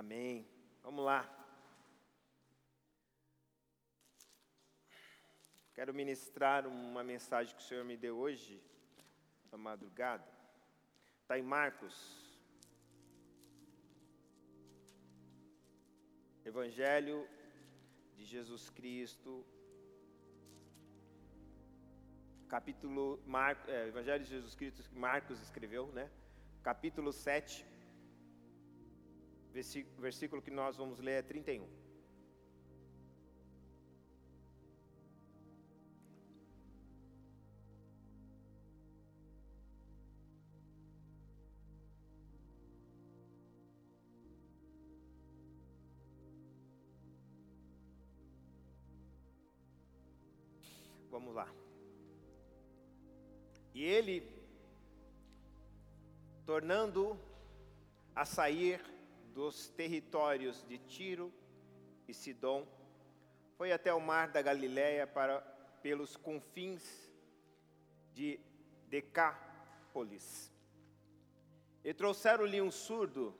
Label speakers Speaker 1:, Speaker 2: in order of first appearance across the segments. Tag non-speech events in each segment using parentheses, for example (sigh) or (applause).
Speaker 1: Amém. Vamos lá. Quero ministrar uma mensagem que o Senhor me deu hoje, na madrugada. Está em Marcos. Evangelho de Jesus Cristo. Capítulo. Mar, é, Evangelho de Jesus Cristo que Marcos escreveu, né? Capítulo 7 versículo que nós vamos ler é 31. Vamos lá. E ele, tornando a sair dos territórios de Tiro e Sidom, foi até o mar da Galiléia para pelos confins de Decápolis. E trouxeram-lhe um surdo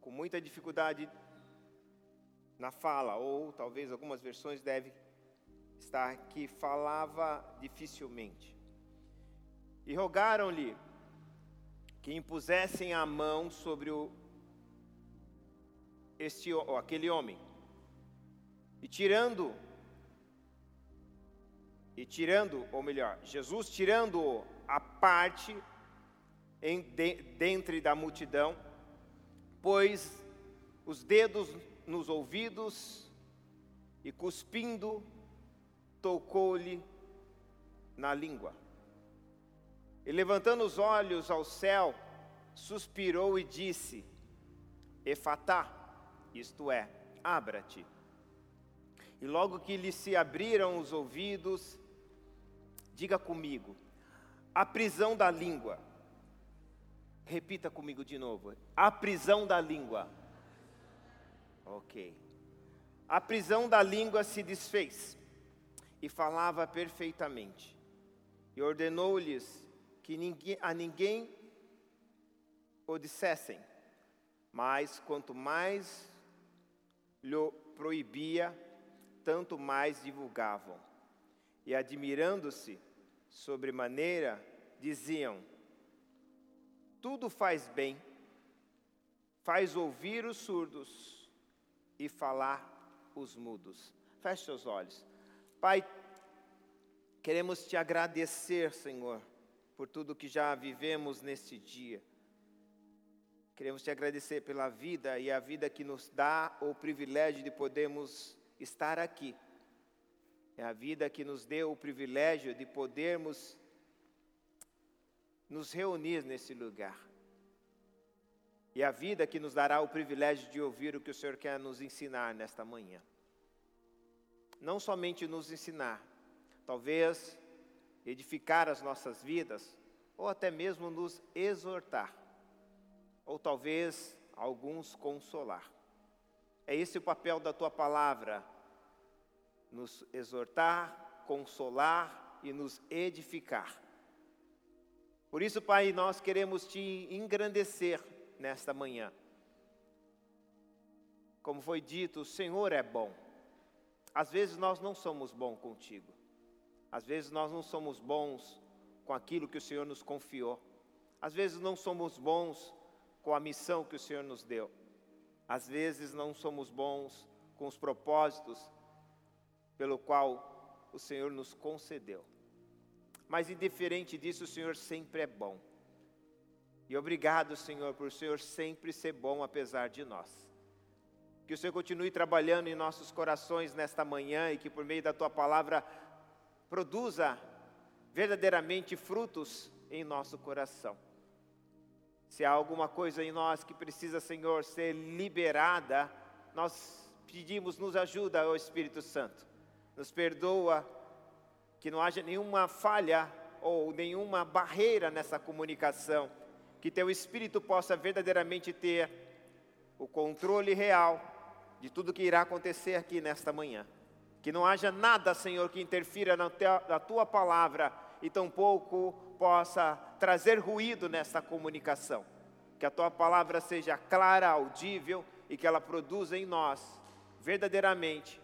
Speaker 1: com muita dificuldade na fala, ou talvez algumas versões devem estar que falava dificilmente. E rogaram-lhe que impusessem a mão sobre o, este, ou aquele homem. E tirando, e tirando, ou melhor, Jesus tirando-o a parte em, de, dentre da multidão, pôs os dedos nos ouvidos e cuspindo, tocou-lhe na língua. E levantando os olhos ao céu, suspirou e disse: Efatá, isto é, abra-te. E logo que lhe se abriram os ouvidos, diga comigo, a prisão da língua. Repita comigo de novo, a prisão da língua. Ok. A prisão da língua se desfez e falava perfeitamente. E ordenou-lhes que ninguém, a ninguém o dissessem, mas quanto mais lhe proibia, tanto mais divulgavam. E admirando-se sobremaneira, diziam: Tudo faz bem, faz ouvir os surdos e falar os mudos. Feche seus olhos. Pai, queremos te agradecer, Senhor por tudo que já vivemos neste dia. Queremos te agradecer pela vida e a vida que nos dá o privilégio de podermos estar aqui. É a vida que nos deu o privilégio de podermos nos reunir nesse lugar. E a vida que nos dará o privilégio de ouvir o que o Senhor quer nos ensinar nesta manhã. Não somente nos ensinar, talvez edificar as nossas vidas, ou até mesmo nos exortar, ou talvez alguns consolar. É esse o papel da tua palavra, nos exortar, consolar e nos edificar. Por isso, Pai, nós queremos te engrandecer nesta manhã. Como foi dito, o Senhor é bom. Às vezes nós não somos bons contigo. Às vezes nós não somos bons com aquilo que o Senhor nos confiou. Às vezes não somos bons com a missão que o Senhor nos deu. Às vezes não somos bons com os propósitos pelo qual o Senhor nos concedeu. Mas indiferente disso, o Senhor sempre é bom. E obrigado, Senhor, por o Senhor sempre ser bom apesar de nós. Que o Senhor continue trabalhando em nossos corações nesta manhã e que por meio da tua palavra produza verdadeiramente frutos em nosso coração. Se há alguma coisa em nós que precisa, Senhor, ser liberada, nós pedimos, nos ajuda, ó Espírito Santo. Nos perdoa que não haja nenhuma falha ou nenhuma barreira nessa comunicação, que teu Espírito possa verdadeiramente ter o controle real de tudo que irá acontecer aqui nesta manhã. Que não haja nada, Senhor, que interfira na, na tua palavra e tampouco possa trazer ruído nessa comunicação. que a tua palavra seja clara, audível e que ela produza em nós, verdadeiramente,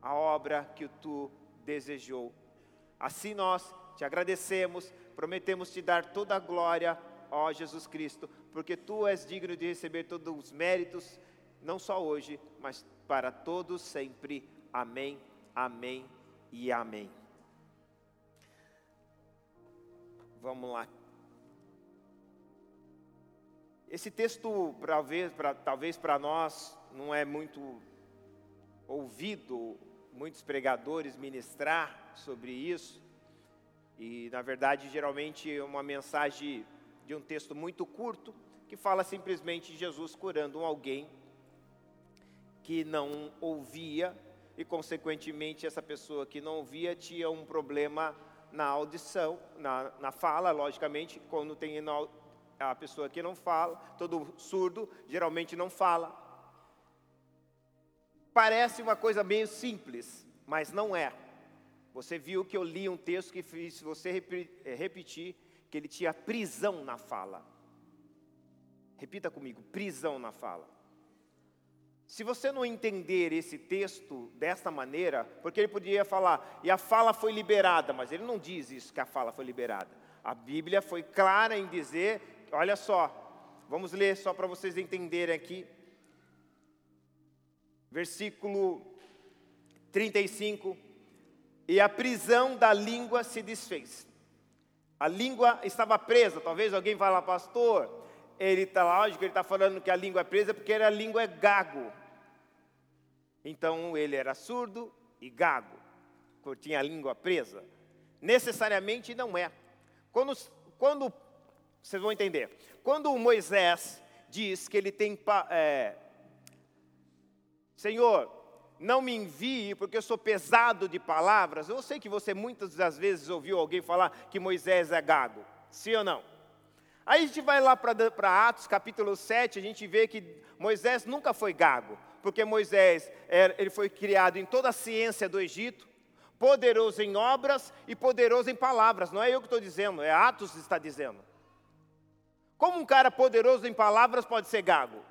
Speaker 1: a obra que tu desejou. Assim nós te agradecemos, prometemos te dar toda a glória, ó Jesus Cristo, porque tu és digno de receber todos os méritos, não só hoje, mas para todos sempre. Amém, amém e amém. Vamos lá. Esse texto, talvez para talvez nós, não é muito ouvido muitos pregadores ministrar sobre isso. E, na verdade, geralmente é uma mensagem de um texto muito curto que fala simplesmente de Jesus curando alguém que não ouvia e, consequentemente, essa pessoa que não ouvia tinha um problema na audição, na, na fala, logicamente, quando tem a pessoa que não fala, todo surdo geralmente não fala. Parece uma coisa meio simples, mas não é. Você viu que eu li um texto que fiz você eh, repetir que ele tinha prisão na fala. Repita comigo, prisão na fala. Se você não entender esse texto desta maneira, porque ele poderia falar, e a fala foi liberada, mas ele não diz isso, que a fala foi liberada. A Bíblia foi clara em dizer, olha só, vamos ler só para vocês entenderem aqui. Versículo 35. E a prisão da língua se desfez. A língua estava presa, talvez alguém fale, pastor, ele está lógico, ele está falando que a língua é presa porque a língua é gago. Então ele era surdo e gago, tinha a língua presa. Necessariamente não é. Quando, quando vocês vão entender, quando Moisés diz que ele tem, é, Senhor, não me envie porque eu sou pesado de palavras. Eu sei que você muitas das vezes ouviu alguém falar que Moisés é gago, sim ou não? Aí a gente vai lá para Atos capítulo 7, a gente vê que Moisés nunca foi gago, porque Moisés era, ele foi criado em toda a ciência do Egito, poderoso em obras e poderoso em palavras. Não é eu que estou dizendo, é Atos que está dizendo. Como um cara poderoso em palavras pode ser gago?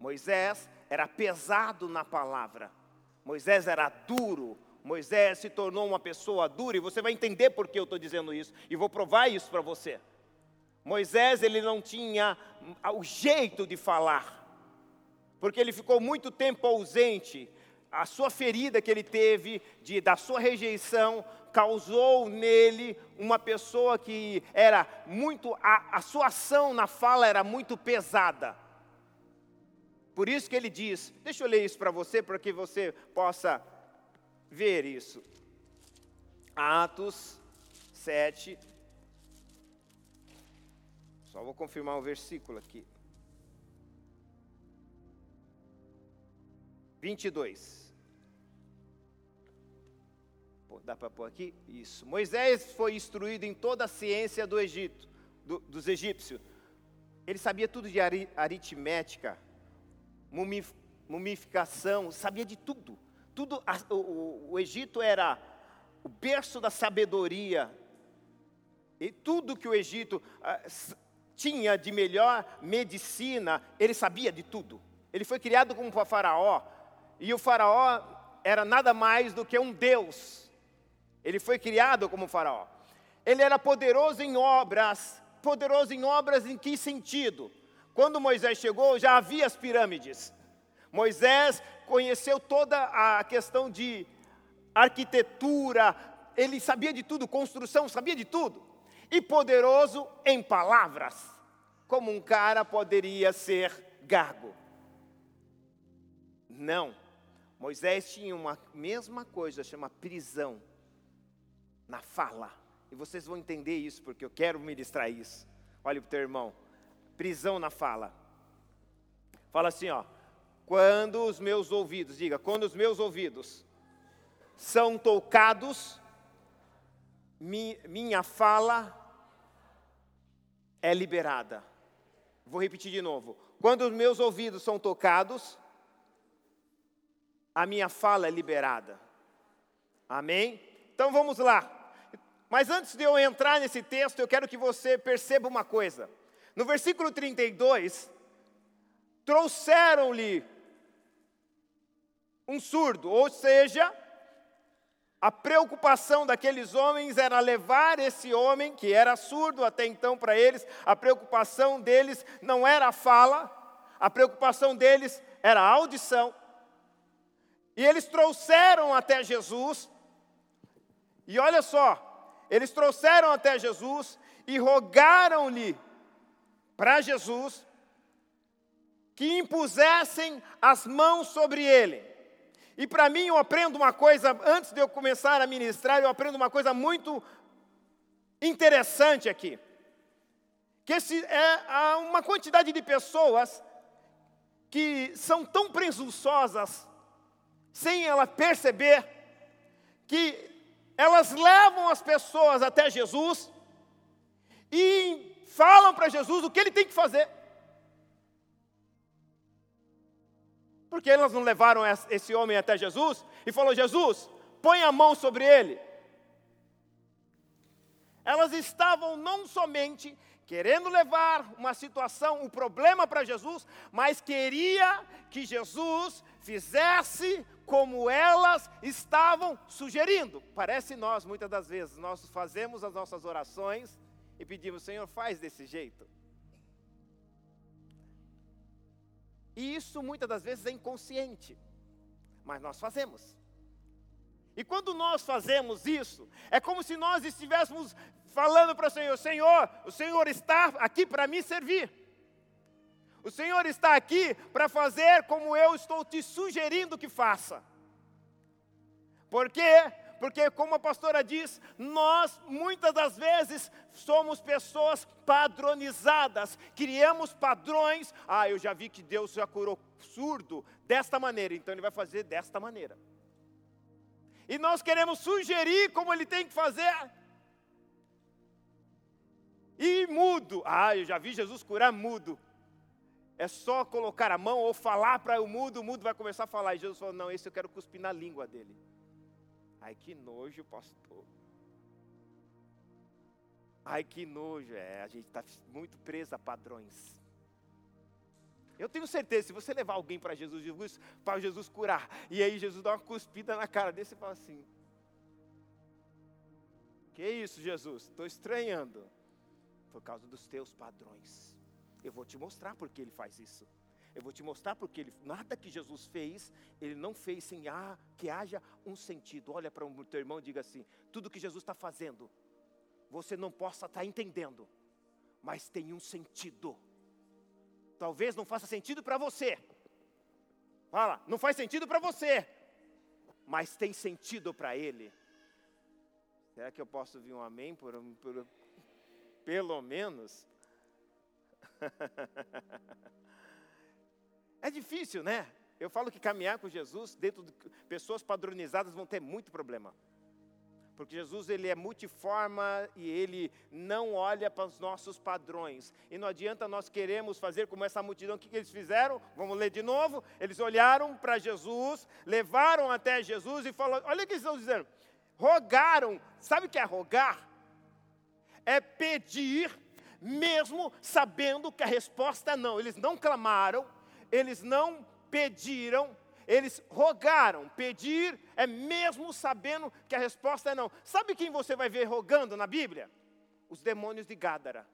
Speaker 1: Moisés era pesado na palavra, Moisés era duro, Moisés se tornou uma pessoa dura, e você vai entender por que eu estou dizendo isso, e vou provar isso para você. Moisés ele não tinha o jeito de falar, porque ele ficou muito tempo ausente. A sua ferida que ele teve de, da sua rejeição causou nele uma pessoa que era muito a, a sua ação na fala era muito pesada. Por isso que ele diz, deixa eu ler isso para você, para que você possa ver isso. Atos 7, só vou confirmar o versículo aqui. 22. Pô, dá para pôr aqui? Isso. Moisés foi instruído em toda a ciência do Egito, do, dos egípcios. Ele sabia tudo de aritmética, mumificação, sabia de tudo. Tudo, o, o, o Egito era o berço da sabedoria. E tudo que o Egito tinha de melhor medicina, ele sabia de tudo. Ele foi criado como faraó, e o faraó era nada mais do que um deus. Ele foi criado como faraó. Ele era poderoso em obras. Poderoso em obras em que sentido? Quando Moisés chegou, já havia as pirâmides. Moisés conheceu toda a questão de arquitetura, ele sabia de tudo, construção, sabia de tudo e poderoso em palavras, como um cara poderia ser gago. Não, Moisés tinha uma mesma coisa, chama prisão, na fala. E vocês vão entender isso, porque eu quero ministrar isso. Olha para o teu irmão, prisão na fala. Fala assim, ó. Quando os meus ouvidos, diga, quando os meus ouvidos são tocados, minha fala é liberada. Vou repetir de novo. Quando os meus ouvidos são tocados, a minha fala é liberada. Amém? Então vamos lá. Mas antes de eu entrar nesse texto, eu quero que você perceba uma coisa. No versículo 32, trouxeram-lhe um surdo, ou seja, a preocupação daqueles homens era levar esse homem, que era surdo até então para eles, a preocupação deles não era a fala, a preocupação deles era a audição. E eles trouxeram até Jesus, e olha só, eles trouxeram até Jesus e rogaram-lhe para Jesus que impusessem as mãos sobre ele. E para mim eu aprendo uma coisa, antes de eu começar a ministrar, eu aprendo uma coisa muito interessante aqui. Que esse, é, há uma quantidade de pessoas que são tão presunçosas, sem ela perceber, que elas levam as pessoas até Jesus e falam para Jesus o que ele tem que fazer. Porque elas não levaram esse homem até Jesus e falou: Jesus, põe a mão sobre ele. Elas estavam não somente querendo levar uma situação, um problema para Jesus, mas queria que Jesus fizesse como elas estavam sugerindo. Parece nós, muitas das vezes, nós fazemos as nossas orações e pedimos, Senhor, faz desse jeito. E isso muitas das vezes é inconsciente, mas nós fazemos. E quando nós fazemos isso, é como se nós estivéssemos falando para o Senhor: Senhor, o Senhor está aqui para me servir. O Senhor está aqui para fazer como eu estou te sugerindo que faça. Por quê? Porque, como a pastora diz, nós muitas das vezes somos pessoas padronizadas, criamos padrões. Ah, eu já vi que Deus já curou surdo desta maneira, então Ele vai fazer desta maneira. E nós queremos sugerir como Ele tem que fazer. E mudo. Ah, eu já vi Jesus curar mudo. É só colocar a mão ou falar para o mudo, o mudo vai começar a falar. E Jesus falou: Não, esse eu quero cuspir na língua dele. Ai, que nojo, pastor. Ai, que nojo. É, a gente está muito preso a padrões. Eu tenho certeza, se você levar alguém para Jesus, Jesus para Jesus curar, e aí Jesus dá uma cuspida na cara desse e fala assim: Que isso, Jesus? Estou estranhando. Por causa dos teus padrões. Eu vou te mostrar porque ele faz isso. Eu vou te mostrar porque ele, nada que Jesus fez, ele não fez sem ah, que haja um sentido. Olha para o teu irmão e diga assim: tudo que Jesus está fazendo, você não possa estar tá entendendo, mas tem um sentido. Talvez não faça sentido para você. Fala, não faz sentido para você, mas tem sentido para ele. Será que eu posso ouvir um amém por, por pelo menos? (laughs) É difícil, né? Eu falo que caminhar com Jesus, dentro de pessoas padronizadas, vão ter muito problema. Porque Jesus ele é multiforma e ele não olha para os nossos padrões. E não adianta nós queremos fazer como essa multidão. O que, que eles fizeram? Vamos ler de novo. Eles olharam para Jesus, levaram até Jesus e falaram: olha o que eles estão dizendo. Rogaram. Sabe o que é rogar? É pedir, mesmo sabendo que a resposta é não. Eles não clamaram, eles não pediram, eles rogaram. Pedir é mesmo sabendo que a resposta é não. Sabe quem você vai ver rogando na Bíblia? Os demônios de Gádara.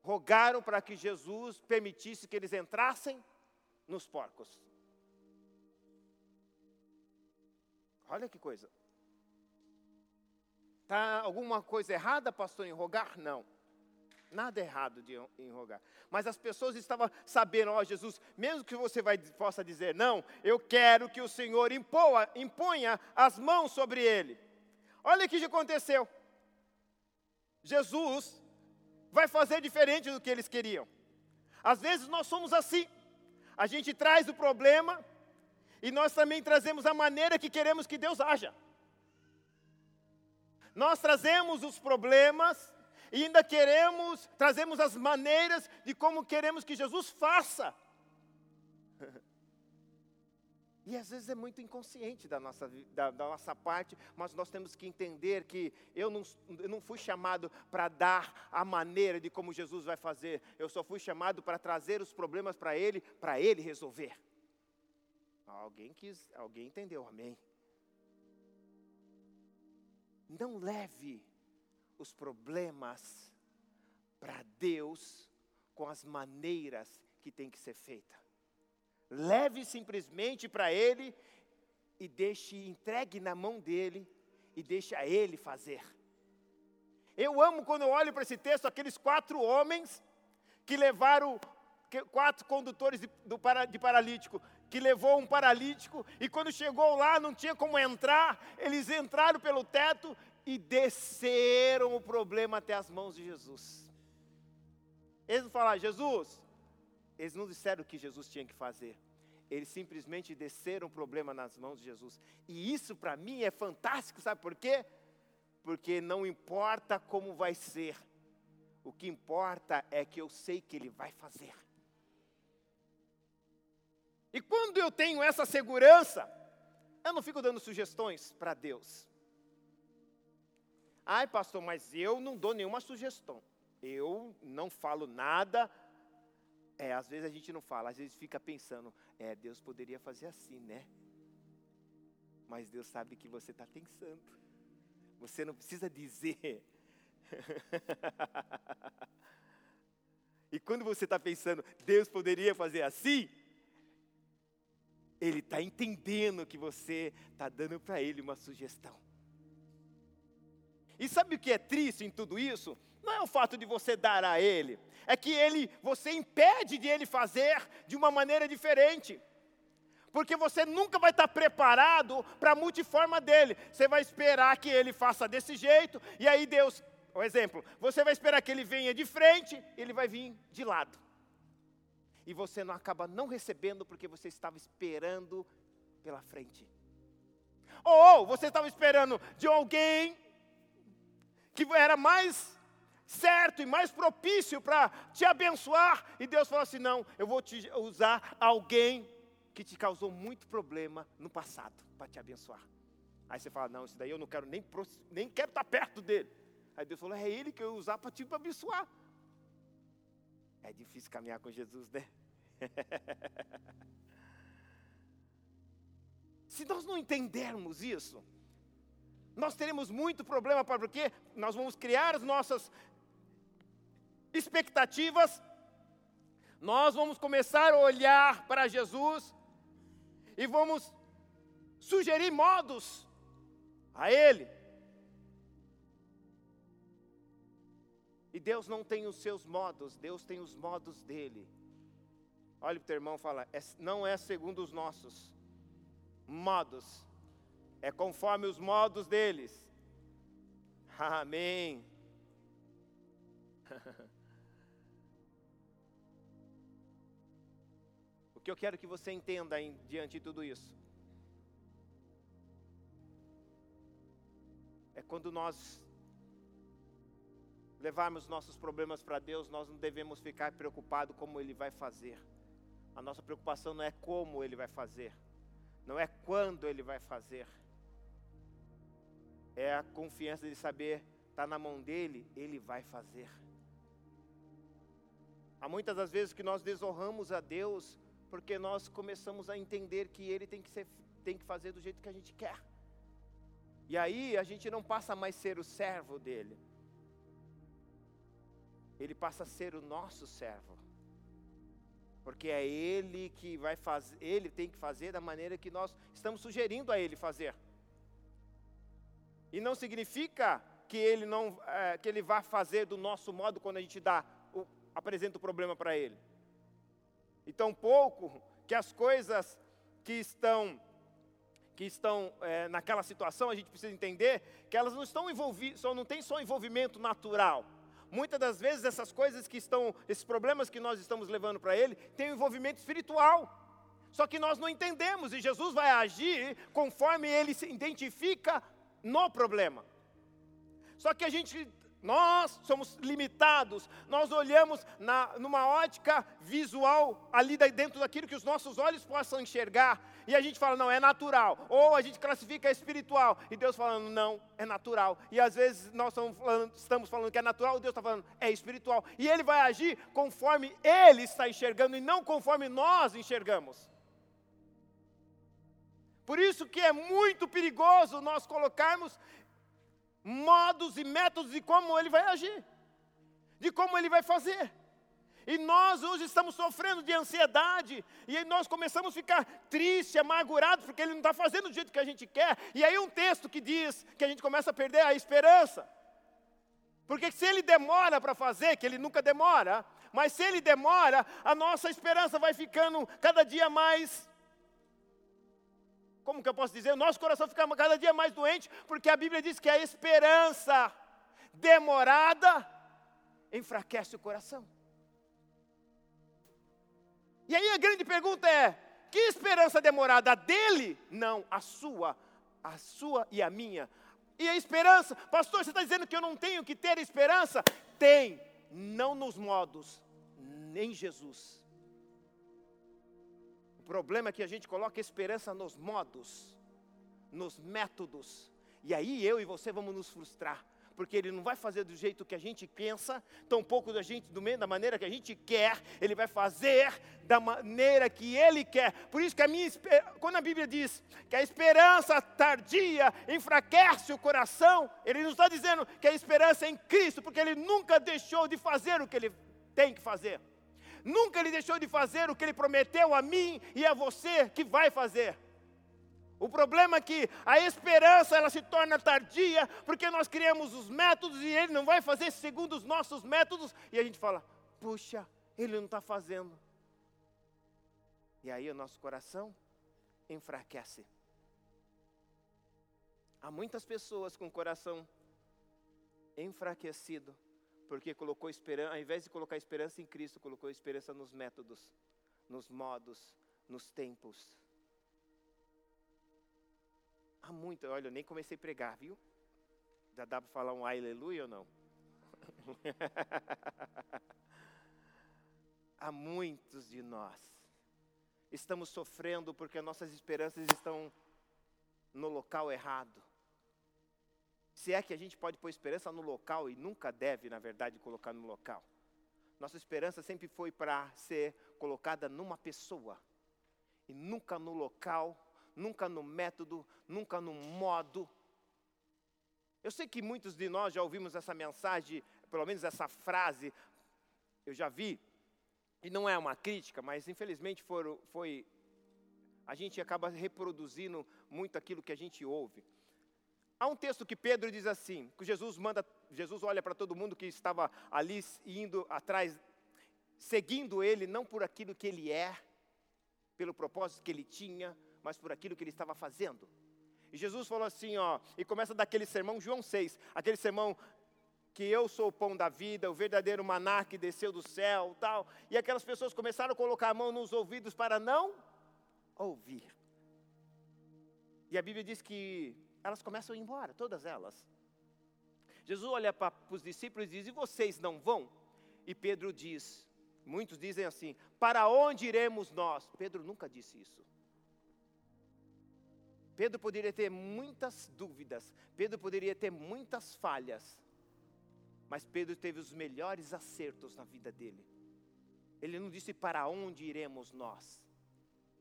Speaker 1: Rogaram para que Jesus permitisse que eles entrassem nos porcos. Olha que coisa. Está alguma coisa errada, pastor, em rogar? Não. Nada errado de, em rogar. Mas as pessoas estavam sabendo, ó oh, Jesus, mesmo que você vai, possa dizer não, eu quero que o Senhor impoa, imponha as mãos sobre ele. Olha o que aconteceu. Jesus vai fazer diferente do que eles queriam. Às vezes nós somos assim. A gente traz o problema e nós também trazemos a maneira que queremos que Deus haja. Nós trazemos os problemas e ainda queremos, trazemos as maneiras de como queremos que Jesus faça. (laughs) E às vezes é muito inconsciente da nossa, da, da nossa parte, mas nós temos que entender que eu não, eu não fui chamado para dar a maneira de como Jesus vai fazer, eu só fui chamado para trazer os problemas para Ele, para Ele resolver. Alguém quis, alguém entendeu, amém? Não leve os problemas para Deus com as maneiras que tem que ser feita. Leve simplesmente para Ele e deixe, entregue na mão dele e deixe a Ele fazer. Eu amo quando eu olho para esse texto aqueles quatro homens que levaram quatro condutores de, do, de paralítico, que levou um paralítico, e quando chegou lá não tinha como entrar, eles entraram pelo teto e desceram o problema até as mãos de Jesus. Eles não falaram, Jesus, eles não disseram o que Jesus tinha que fazer. Eles simplesmente desceram o problema nas mãos de Jesus. E isso para mim é fantástico, sabe por quê? Porque não importa como vai ser, o que importa é que eu sei que Ele vai fazer. E quando eu tenho essa segurança, eu não fico dando sugestões para Deus. Ai, pastor, mas eu não dou nenhuma sugestão. Eu não falo nada. É, às vezes a gente não fala, às vezes fica pensando, é, Deus poderia fazer assim, né? Mas Deus sabe que você está pensando. Você não precisa dizer. (laughs) e quando você está pensando, Deus poderia fazer assim, ele está entendendo que você está dando para ele uma sugestão. E sabe o que é triste em tudo isso? Não é o fato de você dar a ele, é que ele, você impede de ele fazer de uma maneira diferente. Porque você nunca vai estar preparado para a multiforma dele. Você vai esperar que ele faça desse jeito, e aí Deus, por exemplo, você vai esperar que ele venha de frente, ele vai vir de lado e você não acaba não recebendo porque você estava esperando pela frente. Ou você estava esperando de alguém que era mais certo e mais propício para te abençoar, e Deus falou assim: não, eu vou te usar alguém que te causou muito problema no passado para te abençoar. Aí você fala: não, isso daí eu não quero nem, nem quero estar perto dele. Aí Deus falou: é ele que eu ia usar para te abençoar. É difícil caminhar com Jesus, né? (laughs) Se nós não entendermos isso, nós teremos muito problema, porque nós vamos criar as nossas expectativas, nós vamos começar a olhar para Jesus e vamos sugerir modos a Ele. E Deus não tem os seus modos, Deus tem os modos dele. Olhe para o teu irmão e fala: é, não é segundo os nossos modos, é conforme os modos deles. (laughs) Amém. (laughs) o que eu quero que você entenda em, diante de tudo isso é quando nós levarmos nossos problemas para Deus, nós não devemos ficar preocupados como Ele vai fazer. A nossa preocupação não é como Ele vai fazer, não é quando Ele vai fazer. É a confiança de saber, está na mão dele, Ele vai fazer. Há muitas das vezes que nós desonramos a Deus porque nós começamos a entender que Ele tem que, ser, tem que fazer do jeito que a gente quer. E aí a gente não passa mais ser o servo dele. Ele passa a ser o nosso servo. Porque é ele que vai fazer, ele tem que fazer da maneira que nós estamos sugerindo a ele fazer. E não significa que ele não é, que ele vá fazer do nosso modo quando a gente dá o, apresenta o problema para ele. E tão pouco que as coisas que estão que estão é, naquela situação, a gente precisa entender que elas não estão envolvidas, só não tem só envolvimento natural. Muitas das vezes essas coisas que estão, esses problemas que nós estamos levando para Ele, têm um envolvimento espiritual. Só que nós não entendemos e Jesus vai agir conforme Ele se identifica no problema. Só que a gente nós somos limitados, nós olhamos na, numa ótica visual, ali dentro daquilo que os nossos olhos possam enxergar, e a gente fala, não, é natural, ou a gente classifica espiritual, e Deus falando, não, é natural, e às vezes nós estamos falando, estamos falando que é natural, Deus está falando, é espiritual, e Ele vai agir conforme Ele está enxergando, e não conforme nós enxergamos. Por isso que é muito perigoso nós colocarmos modos e métodos de como ele vai agir, de como ele vai fazer. E nós hoje estamos sofrendo de ansiedade, e aí nós começamos a ficar triste, amargurado, porque ele não está fazendo do jeito que a gente quer. E aí um texto que diz que a gente começa a perder a esperança. Porque se ele demora para fazer, que ele nunca demora, mas se ele demora, a nossa esperança vai ficando cada dia mais como que eu posso dizer? O nosso coração fica cada dia mais doente, porque a Bíblia diz que a esperança demorada enfraquece o coração. E aí a grande pergunta é: que esperança demorada? Dele? Não, a sua, a sua e a minha. E a esperança, pastor, você está dizendo que eu não tenho que ter esperança? Tem, não nos modos, nem Jesus problema é que a gente coloca esperança nos modos, nos métodos, e aí eu e você vamos nos frustrar, porque ele não vai fazer do jeito que a gente pensa, tampouco da gente do meio da maneira que a gente quer, ele vai fazer da maneira que ele quer. Por isso que a minha quando a Bíblia diz que a esperança tardia enfraquece o coração, ele não está dizendo que a esperança é em Cristo, porque ele nunca deixou de fazer o que ele tem que fazer. Nunca ele deixou de fazer o que ele prometeu a mim e a você que vai fazer. O problema é que a esperança ela se torna tardia porque nós criamos os métodos e ele não vai fazer segundo os nossos métodos e a gente fala: puxa, ele não está fazendo. E aí o nosso coração enfraquece. Há muitas pessoas com o coração enfraquecido porque colocou esperança, ao invés de colocar esperança em Cristo, colocou esperança nos métodos, nos modos, nos tempos. Há muito, olha, eu nem comecei a pregar, viu? Já dá para falar um aleluia ou não? (laughs) Há muitos de nós estamos sofrendo porque nossas esperanças estão no local errado. Se é que a gente pode pôr esperança no local e nunca deve, na verdade, colocar no local. Nossa esperança sempre foi para ser colocada numa pessoa e nunca no local, nunca no método, nunca no modo. Eu sei que muitos de nós já ouvimos essa mensagem, pelo menos essa frase, eu já vi, e não é uma crítica, mas infelizmente for, foi. A gente acaba reproduzindo muito aquilo que a gente ouve. Há um texto que Pedro diz assim, que Jesus manda, Jesus olha para todo mundo que estava ali indo atrás, seguindo ele não por aquilo que ele é, pelo propósito que ele tinha, mas por aquilo que ele estava fazendo. E Jesus falou assim, ó, e começa daquele sermão, João 6, aquele sermão que eu sou o pão da vida, o verdadeiro maná que desceu do céu, tal. E aquelas pessoas começaram a colocar a mão nos ouvidos para não ouvir. E a Bíblia diz que elas começam a ir embora, todas elas. Jesus olha para os discípulos e diz: E vocês não vão? E Pedro diz: Muitos dizem assim: Para onde iremos nós? Pedro nunca disse isso. Pedro poderia ter muitas dúvidas, Pedro poderia ter muitas falhas, mas Pedro teve os melhores acertos na vida dele. Ele não disse para onde iremos nós.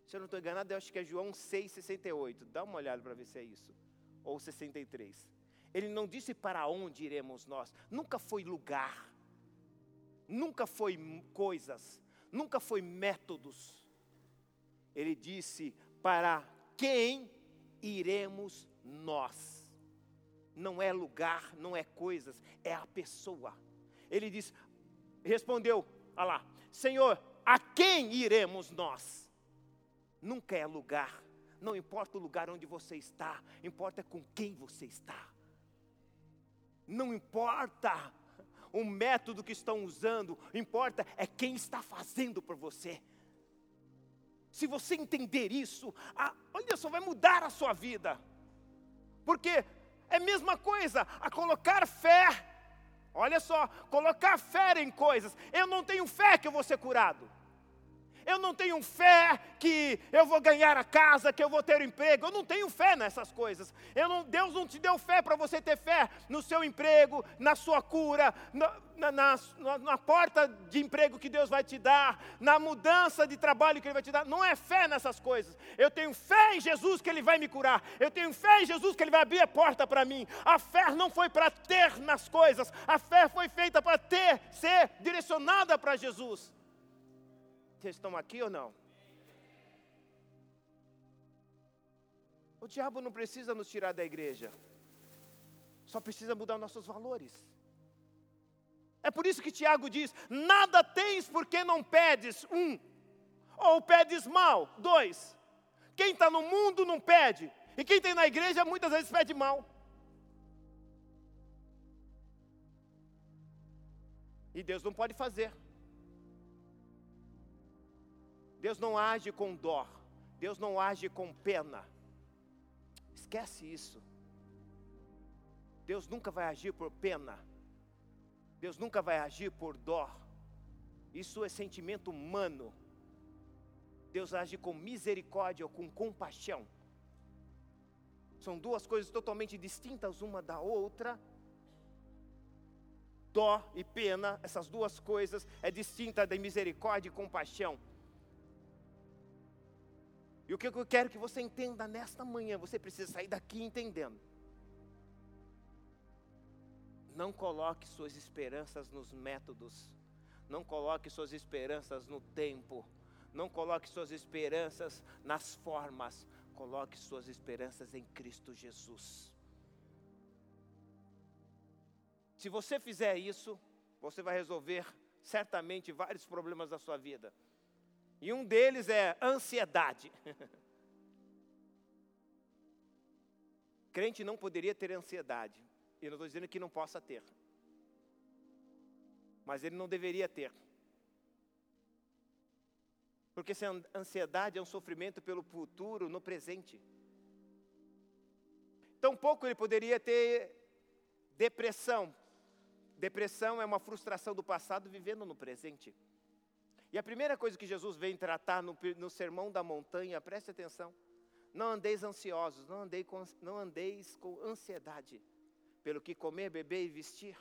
Speaker 1: Se eu não estou enganado, eu acho que é João 6,68. Dá uma olhada para ver se é isso ou 63. Ele não disse para onde iremos nós, nunca foi lugar, nunca foi coisas, nunca foi métodos. Ele disse para quem iremos nós. Não é lugar, não é coisas, é a pessoa. Ele disse, respondeu, olha lá, Senhor, a quem iremos nós? Nunca é lugar, não importa o lugar onde você está, importa com quem você está. Não importa o método que estão usando, importa é quem está fazendo por você. Se você entender isso, a, olha só, vai mudar a sua vida. Porque é a mesma coisa, a colocar fé Olha só, colocar fé em coisas. Eu não tenho fé que eu vou ser curado. Eu não tenho fé que eu vou ganhar a casa, que eu vou ter um emprego. Eu não tenho fé nessas coisas. Não, Deus não te deu fé para você ter fé no seu emprego, na sua cura, na, na, na, na, porta de emprego que Deus vai te dar, na mudança de trabalho que Ele vai te dar. Não é fé nessas coisas. Eu tenho fé em Jesus que Ele vai me curar. Eu tenho fé em Jesus que Ele vai abrir a porta para mim. A fé não foi para ter nas coisas. A fé foi feita para ter, ser direcionada para Jesus. Vocês estão aqui ou não? O diabo não precisa nos tirar da igreja, só precisa mudar nossos valores. É por isso que Tiago diz: nada tens porque não pedes, um, ou pedes mal, dois. Quem está no mundo não pede, e quem tem na igreja muitas vezes pede mal. E Deus não pode fazer. Deus não age com dó, Deus não age com pena. Esquece isso. Deus nunca vai agir por pena. Deus nunca vai agir por dó. Isso é sentimento humano. Deus age com misericórdia ou com compaixão. São duas coisas totalmente distintas uma da outra. Dó e pena, essas duas coisas é distinta da misericórdia e compaixão. E o que eu quero que você entenda nesta manhã, você precisa sair daqui entendendo. Não coloque suas esperanças nos métodos, não coloque suas esperanças no tempo, não coloque suas esperanças nas formas, coloque suas esperanças em Cristo Jesus. Se você fizer isso, você vai resolver certamente vários problemas da sua vida. E um deles é ansiedade. (laughs) Crente não poderia ter ansiedade. E não estou dizendo que não possa ter. Mas ele não deveria ter. Porque se a ansiedade é um sofrimento pelo futuro no presente. Tampouco ele poderia ter depressão. Depressão é uma frustração do passado vivendo no presente. E a primeira coisa que Jesus vem tratar no, no sermão da montanha, preste atenção, não andeis ansiosos, não, andei com, não andeis com ansiedade pelo que comer, beber e vestir.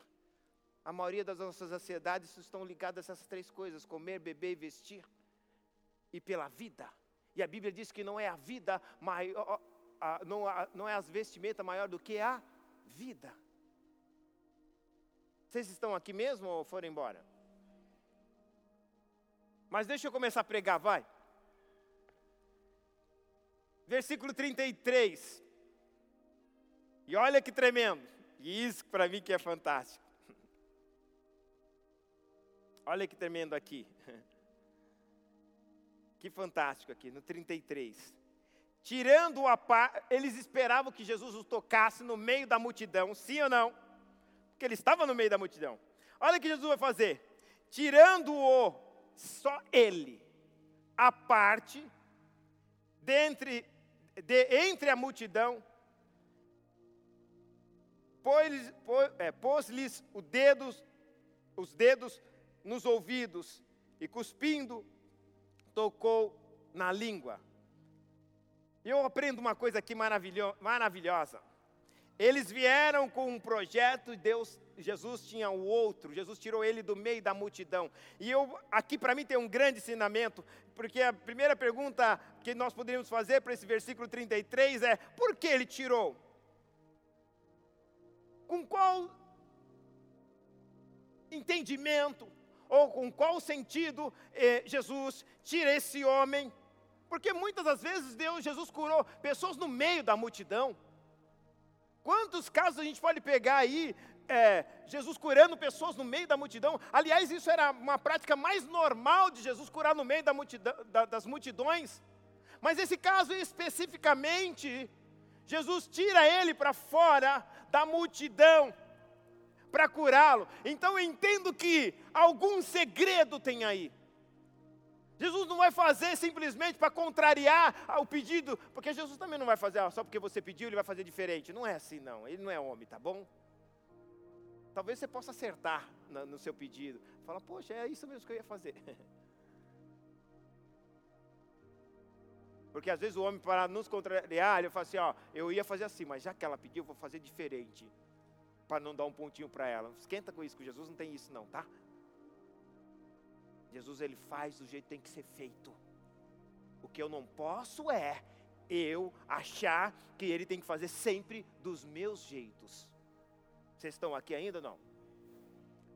Speaker 1: A maioria das nossas ansiedades estão ligadas a essas três coisas: comer, beber e vestir. E pela vida. E a Bíblia diz que não é a vida maior, não, não é as vestimentas maior do que a vida. Vocês estão aqui mesmo ou foram embora? Mas deixa eu começar a pregar, vai. Versículo 33. E olha que tremendo. Isso para mim que é fantástico. (laughs) Olha que tremendo aqui. (laughs) Que fantástico aqui, no 33. Tirando a par, eles esperavam que Jesus os tocasse no meio da multidão, sim ou não? Porque ele estava no meio da multidão. Olha o que Jesus vai fazer. Tirando-o só ele, a parte, dentre, de, entre a multidão, pôs-lhes é, pôs dedos, os dedos nos ouvidos e cuspindo, tocou na língua. E eu aprendo uma coisa aqui maravilhosa. Eles vieram com um projeto, Deus, Jesus tinha o outro, Jesus tirou ele do meio da multidão. E eu aqui para mim tem um grande ensinamento, porque a primeira pergunta que nós poderíamos fazer para esse versículo 33 é: por que ele tirou? Com qual entendimento ou com qual sentido eh, Jesus tira esse homem? Porque muitas das vezes Deus, Jesus curou pessoas no meio da multidão. Quantos casos a gente pode pegar aí, é, Jesus curando pessoas no meio da multidão? Aliás, isso era uma prática mais normal de Jesus curar no meio da multidão, da, das multidões. Mas esse caso especificamente, Jesus tira ele para fora da multidão para curá-lo. Então eu entendo que algum segredo tem aí. Jesus não vai fazer simplesmente para contrariar o pedido, porque Jesus também não vai fazer, só porque você pediu, ele vai fazer diferente. Não é assim, não. Ele não é homem, tá bom? talvez você possa acertar no, no seu pedido. Fala, poxa, é isso mesmo que eu ia fazer. (laughs) Porque às vezes o homem, para nos contrariar, ele fala assim: ó, eu ia fazer assim, mas já que ela pediu, eu vou fazer diferente. Para não dar um pontinho para ela. Esquenta com isso, com Jesus não tem isso, não, tá? Jesus ele faz do jeito que tem que ser feito. O que eu não posso é eu achar que ele tem que fazer sempre dos meus jeitos. Vocês estão aqui ainda não?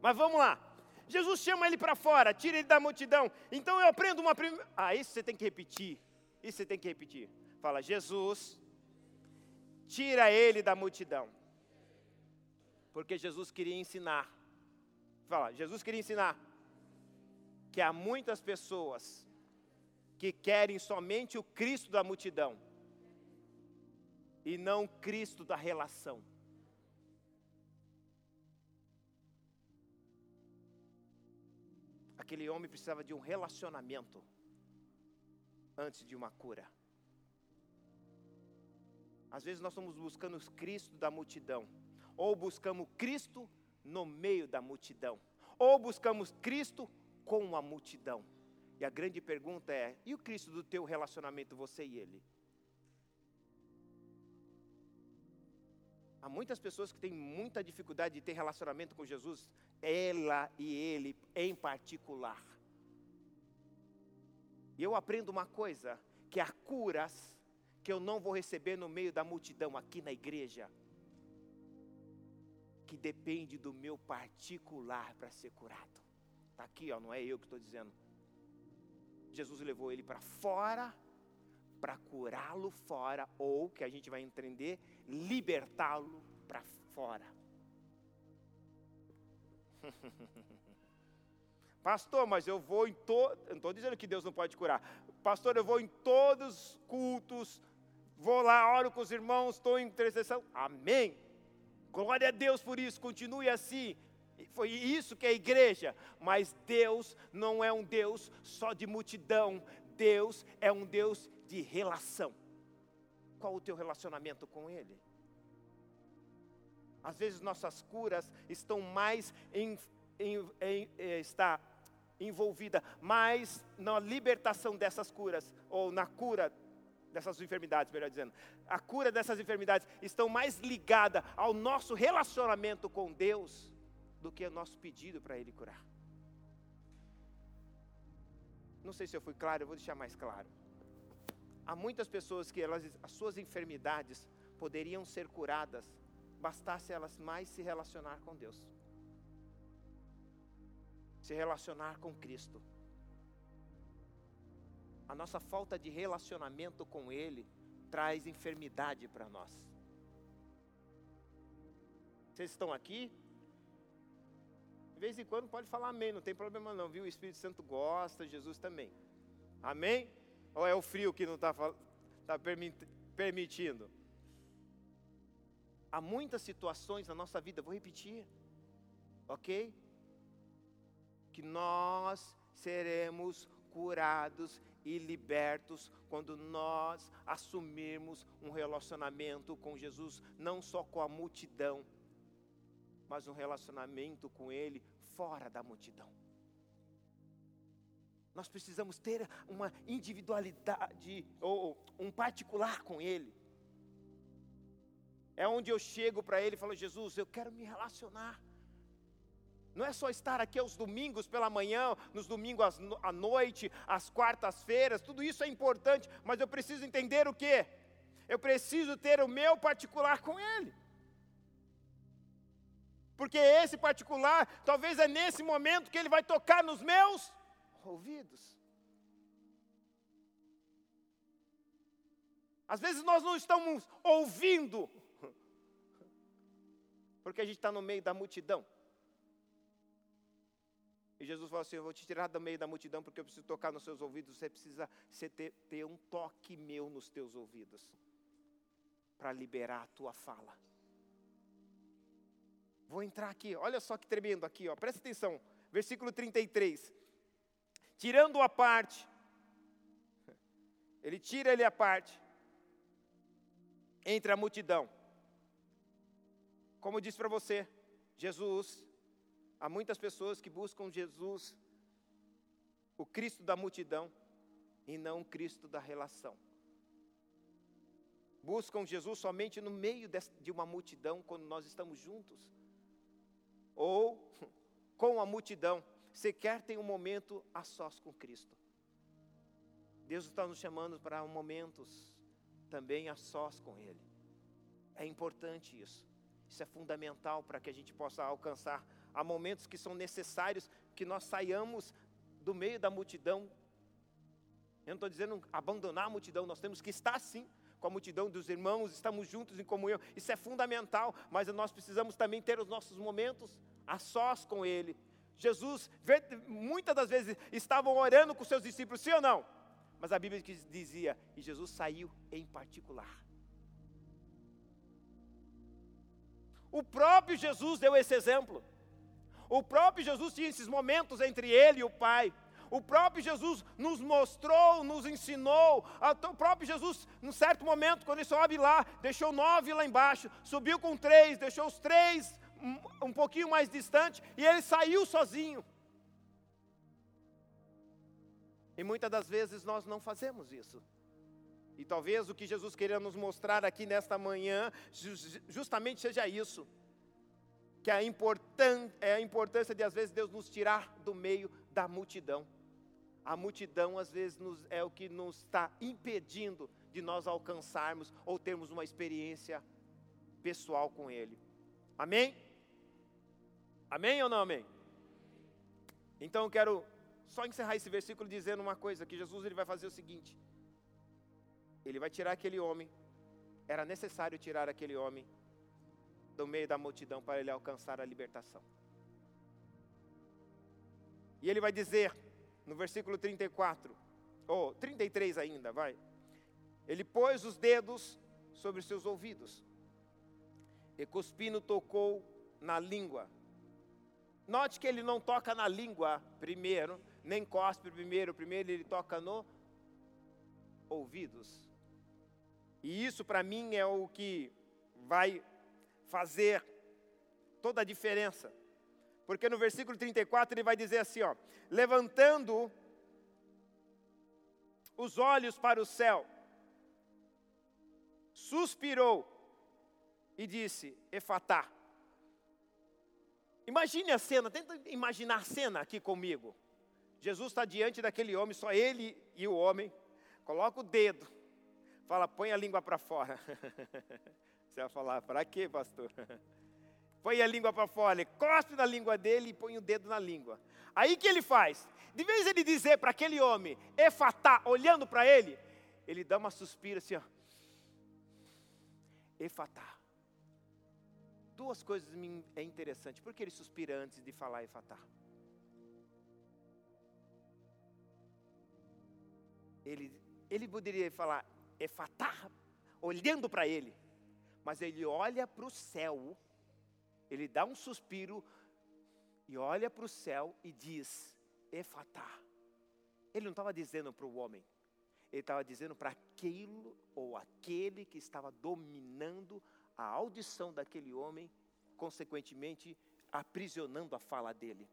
Speaker 1: Mas vamos lá. Jesus chama ele para fora, tira ele da multidão. Então eu aprendo uma primeira. Ah, isso você tem que repetir. Isso você tem que repetir. Fala, Jesus, tira ele da multidão. Porque Jesus queria ensinar. Fala, Jesus queria ensinar que há muitas pessoas que querem somente o Cristo da multidão e não Cristo da relação. Aquele homem precisava de um relacionamento antes de uma cura. Às vezes nós estamos buscando o Cristo da multidão, ou buscamos Cristo no meio da multidão, ou buscamos Cristo com a multidão. E a grande pergunta é: e o Cristo do teu relacionamento, você e Ele? Há muitas pessoas que têm muita dificuldade de ter relacionamento com Jesus, ela e ele em particular. E eu aprendo uma coisa: que há curas que eu não vou receber no meio da multidão aqui na igreja, que depende do meu particular para ser curado. Está aqui, ó, não é eu que estou dizendo. Jesus levou ele para fora, para curá-lo fora, ou, que a gente vai entender, libertá-lo para fora. (laughs) Pastor, mas eu vou em todo. Não estou dizendo que Deus não pode curar. Pastor, eu vou em todos os cultos, vou lá, oro com os irmãos, estou em intercessão. Amém. Glória a Deus por isso, continue assim. Foi isso que é a igreja. Mas Deus não é um Deus só de multidão. Deus é um Deus de relação. Qual o teu relacionamento com Ele? Às vezes nossas curas estão mais em, em, em, eh, está envolvida mais na libertação dessas curas, ou na cura dessas enfermidades, melhor dizendo. A cura dessas enfermidades estão mais ligada ao nosso relacionamento com Deus do que ao nosso pedido para Ele curar. Não sei se eu fui claro, eu vou deixar mais claro. Há muitas pessoas que elas, as suas enfermidades poderiam ser curadas, bastasse elas mais se relacionar com Deus se relacionar com Cristo. A nossa falta de relacionamento com Ele traz enfermidade para nós. Vocês estão aqui? De vez em quando pode falar amém, não tem problema não, viu? O Espírito Santo gosta, Jesus também. Amém? Ou é o frio que não está tá permitindo? Há muitas situações na nossa vida, vou repetir, ok? que nós seremos curados e libertos quando nós assumirmos um relacionamento com Jesus, não só com a multidão, mas um relacionamento com Ele fora da multidão. Nós precisamos ter uma individualidade ou um particular com Ele. É onde eu chego para Ele e falo: Jesus, eu quero me relacionar. Não é só estar aqui aos domingos pela manhã, nos domingos à noite, às quartas-feiras, tudo isso é importante, mas eu preciso entender o que? Eu preciso ter o meu particular com Ele. Porque esse particular, talvez é nesse momento que Ele vai tocar nos meus ouvidos. Às vezes nós não estamos ouvindo, porque a gente está no meio da multidão. E Jesus falou assim: Eu vou te tirar do meio da multidão porque eu preciso tocar nos seus ouvidos. Você precisa ter, ter um toque meu nos teus ouvidos para liberar a tua fala. Vou entrar aqui, olha só que tremendo aqui, ó. presta atenção, versículo 33. Tirando a parte, ele tira ele a parte entre a multidão. Como eu disse para você, Jesus, há muitas pessoas que buscam Jesus, o Cristo da multidão, e não o Cristo da relação. Buscam Jesus somente no meio de uma multidão, quando nós estamos juntos. Ou (laughs) com a multidão, sequer tem um momento a sós com Cristo. Deus está nos chamando para momentos também a sós com Ele. É importante isso. Isso é fundamental para que a gente possa alcançar. Há momentos que são necessários que nós saiamos do meio da multidão. Eu não estou dizendo abandonar a multidão, nós temos que estar sim com a multidão dos irmãos, estamos juntos em comunhão, isso é fundamental, mas nós precisamos também ter os nossos momentos a sós com Ele. Jesus, muitas das vezes, estavam orando com seus discípulos, sim ou não? Mas a Bíblia dizia, e Jesus saiu em particular. O próprio Jesus deu esse exemplo. O próprio Jesus tinha esses momentos entre ele e o Pai. O próprio Jesus nos mostrou, nos ensinou. O próprio Jesus, num certo momento, quando ele sobe lá, deixou nove lá embaixo, subiu com três, deixou os três um, pouquinho mais distante e ele saiu sozinho. E muitas das vezes nós não fazemos isso. E talvez o que Jesus queria nos mostrar aqui nesta manhã, justamente seja isso. Que a é a importância de às vezes Deus nos tirar do meio da multidão. A multidão às vezes nos, é o que nos está impedindo de nós alcançarmos ou termos uma experiência pessoal com Ele. Amém? Amém ou não amém? Então eu quero só encerrar esse versículo dizendo uma coisa, que Jesus ele vai fazer o seguinte: ele vai tirar aquele homem. Era necessário tirar aquele homem do meio da multidão para ele alcançar a libertação. E ele vai dizer no versículo 34, ou 33 ainda, vai. Ele pôs os dedos sobre seus ouvidos, e cuspindo tocou na língua. Note que ele não toca na língua primeiro, nem cospe primeiro, primeiro ele toca no ouvidos. E isso para mim é o que vai fazer toda a diferença. Porque no versículo 34 ele vai dizer assim, ó: levantando os olhos para o céu, suspirou e disse: Efatá. Imagine a cena, tenta imaginar a cena aqui comigo. Jesus está diante daquele homem, só ele e o homem. Coloca o dedo, fala, põe a língua para fora. (laughs) Você vai falar, para quê, pastor? (laughs) Põe a língua para fora, ele cospe na língua dele e põe o dedo na língua. Aí que ele faz? De vez ele dizer para aquele homem, efatá, olhando para ele, ele dá uma suspira assim, ó. Efatá. Duas coisas é interessante. Por que ele suspira antes de falar efatá? Ele, ele poderia falar efatá, olhando para ele, mas ele olha para o céu, ele dá um suspiro e olha para o céu e diz: Efatá. Ele não estava dizendo para o homem, ele estava dizendo para aquilo ou aquele que estava dominando a audição daquele homem, consequentemente aprisionando a fala dele.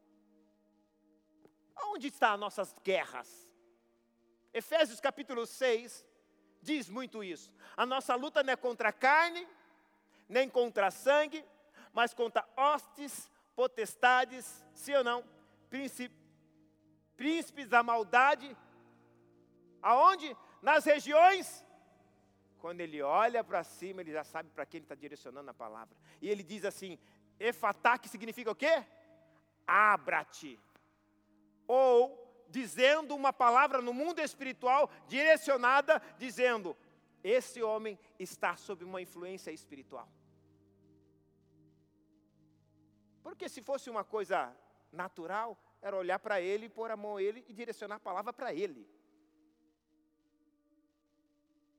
Speaker 1: Onde estão as nossas guerras? Efésios capítulo 6 diz muito isso. A nossa luta não é contra a carne, nem contra sangue, mas contra hostes, potestades, sim ou não? Príncipe, príncipes da maldade. Aonde? Nas regiões. Quando ele olha para cima, ele já sabe para quem ele está direcionando a palavra. E ele diz assim: Efatá, que significa o quê? Abra-te. Ou dizendo uma palavra no mundo espiritual direcionada, dizendo: esse homem está sob uma influência espiritual. Porque se fosse uma coisa natural, era olhar para ele, pôr a mão a ele e direcionar a palavra para ele.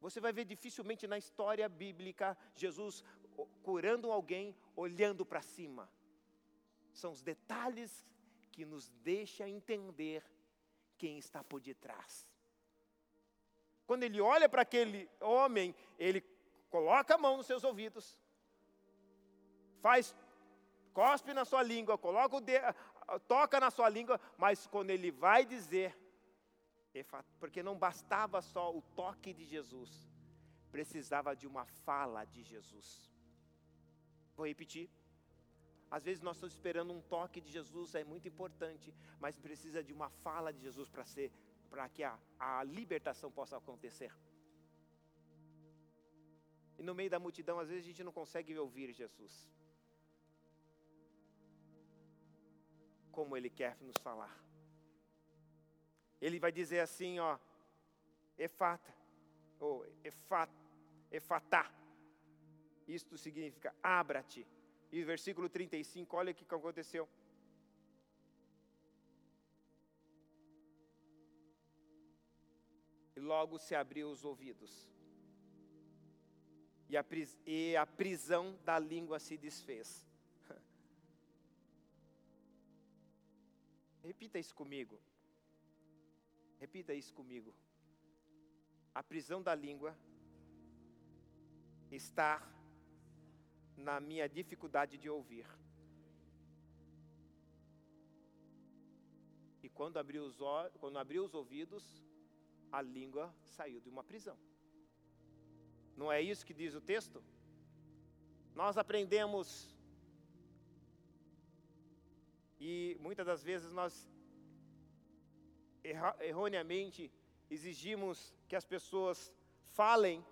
Speaker 1: Você vai ver dificilmente na história bíblica Jesus curando alguém olhando para cima. São os detalhes que nos deixa entender quem está por detrás. Quando ele olha para aquele homem, ele coloca a mão nos seus ouvidos, faz cospe na sua língua, coloca o toca na sua língua, mas quando ele vai dizer, porque não bastava só o toque de Jesus, precisava de uma fala de Jesus. Vou repetir. Às vezes nós estamos esperando um toque de Jesus, é muito importante, mas precisa de uma fala de Jesus para ser, para que a, a libertação possa acontecer. E no meio da multidão, às vezes a gente não consegue ouvir Jesus. Como Ele quer nos falar. Ele vai dizer assim, ó, efata, ou efat, efatá. Isto significa abra-te. E versículo 35, olha o que aconteceu. E logo se abriu os ouvidos. E a, e a prisão da língua se desfez. (laughs) Repita isso comigo. Repita isso comigo. A prisão da língua está na minha dificuldade de ouvir. E quando abriu os, quando abriu os ouvidos, a língua saiu de uma prisão. Não é isso que diz o texto? Nós aprendemos e muitas das vezes nós erroneamente exigimos que as pessoas falem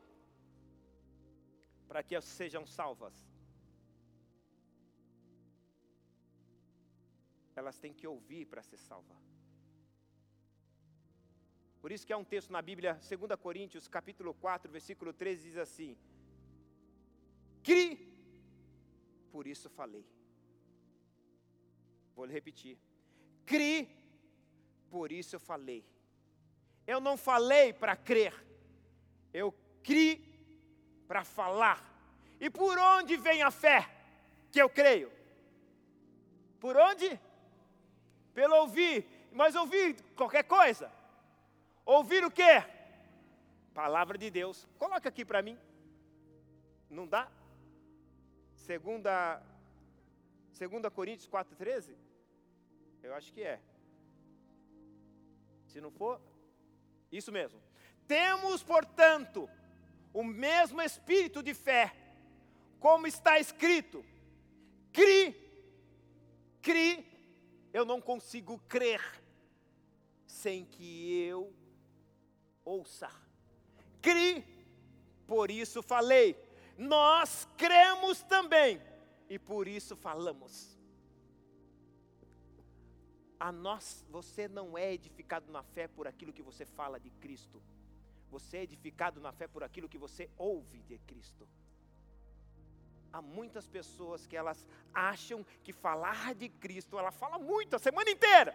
Speaker 1: para que sejam salvas. Elas têm que ouvir para ser salva. Por isso que há um texto na Bíblia, 2 Coríntios, capítulo 4, versículo 13, diz assim: Cri, por isso falei. Vou repetir. Cri, por isso eu falei. Eu não falei para crer, eu criei para falar. E por onde vem a fé que eu creio? Por onde? Pelo ouvir. Mas ouvir qualquer coisa. Ouvir o quê? Palavra de Deus. Coloca aqui para mim. Não dá? Segunda, segunda Coríntios 4,13? Eu acho que é. Se não for, isso mesmo. Temos, portanto, o mesmo espírito de fé, como está escrito: cri, cri, eu não consigo crer sem que eu ouça. Cri, por isso falei. Nós cremos também e por isso falamos a nós, você não é edificado na fé por aquilo que você fala de Cristo. Você é edificado na fé por aquilo que você ouve de Cristo. Há muitas pessoas que elas acham que falar de Cristo, ela fala muito a semana inteira,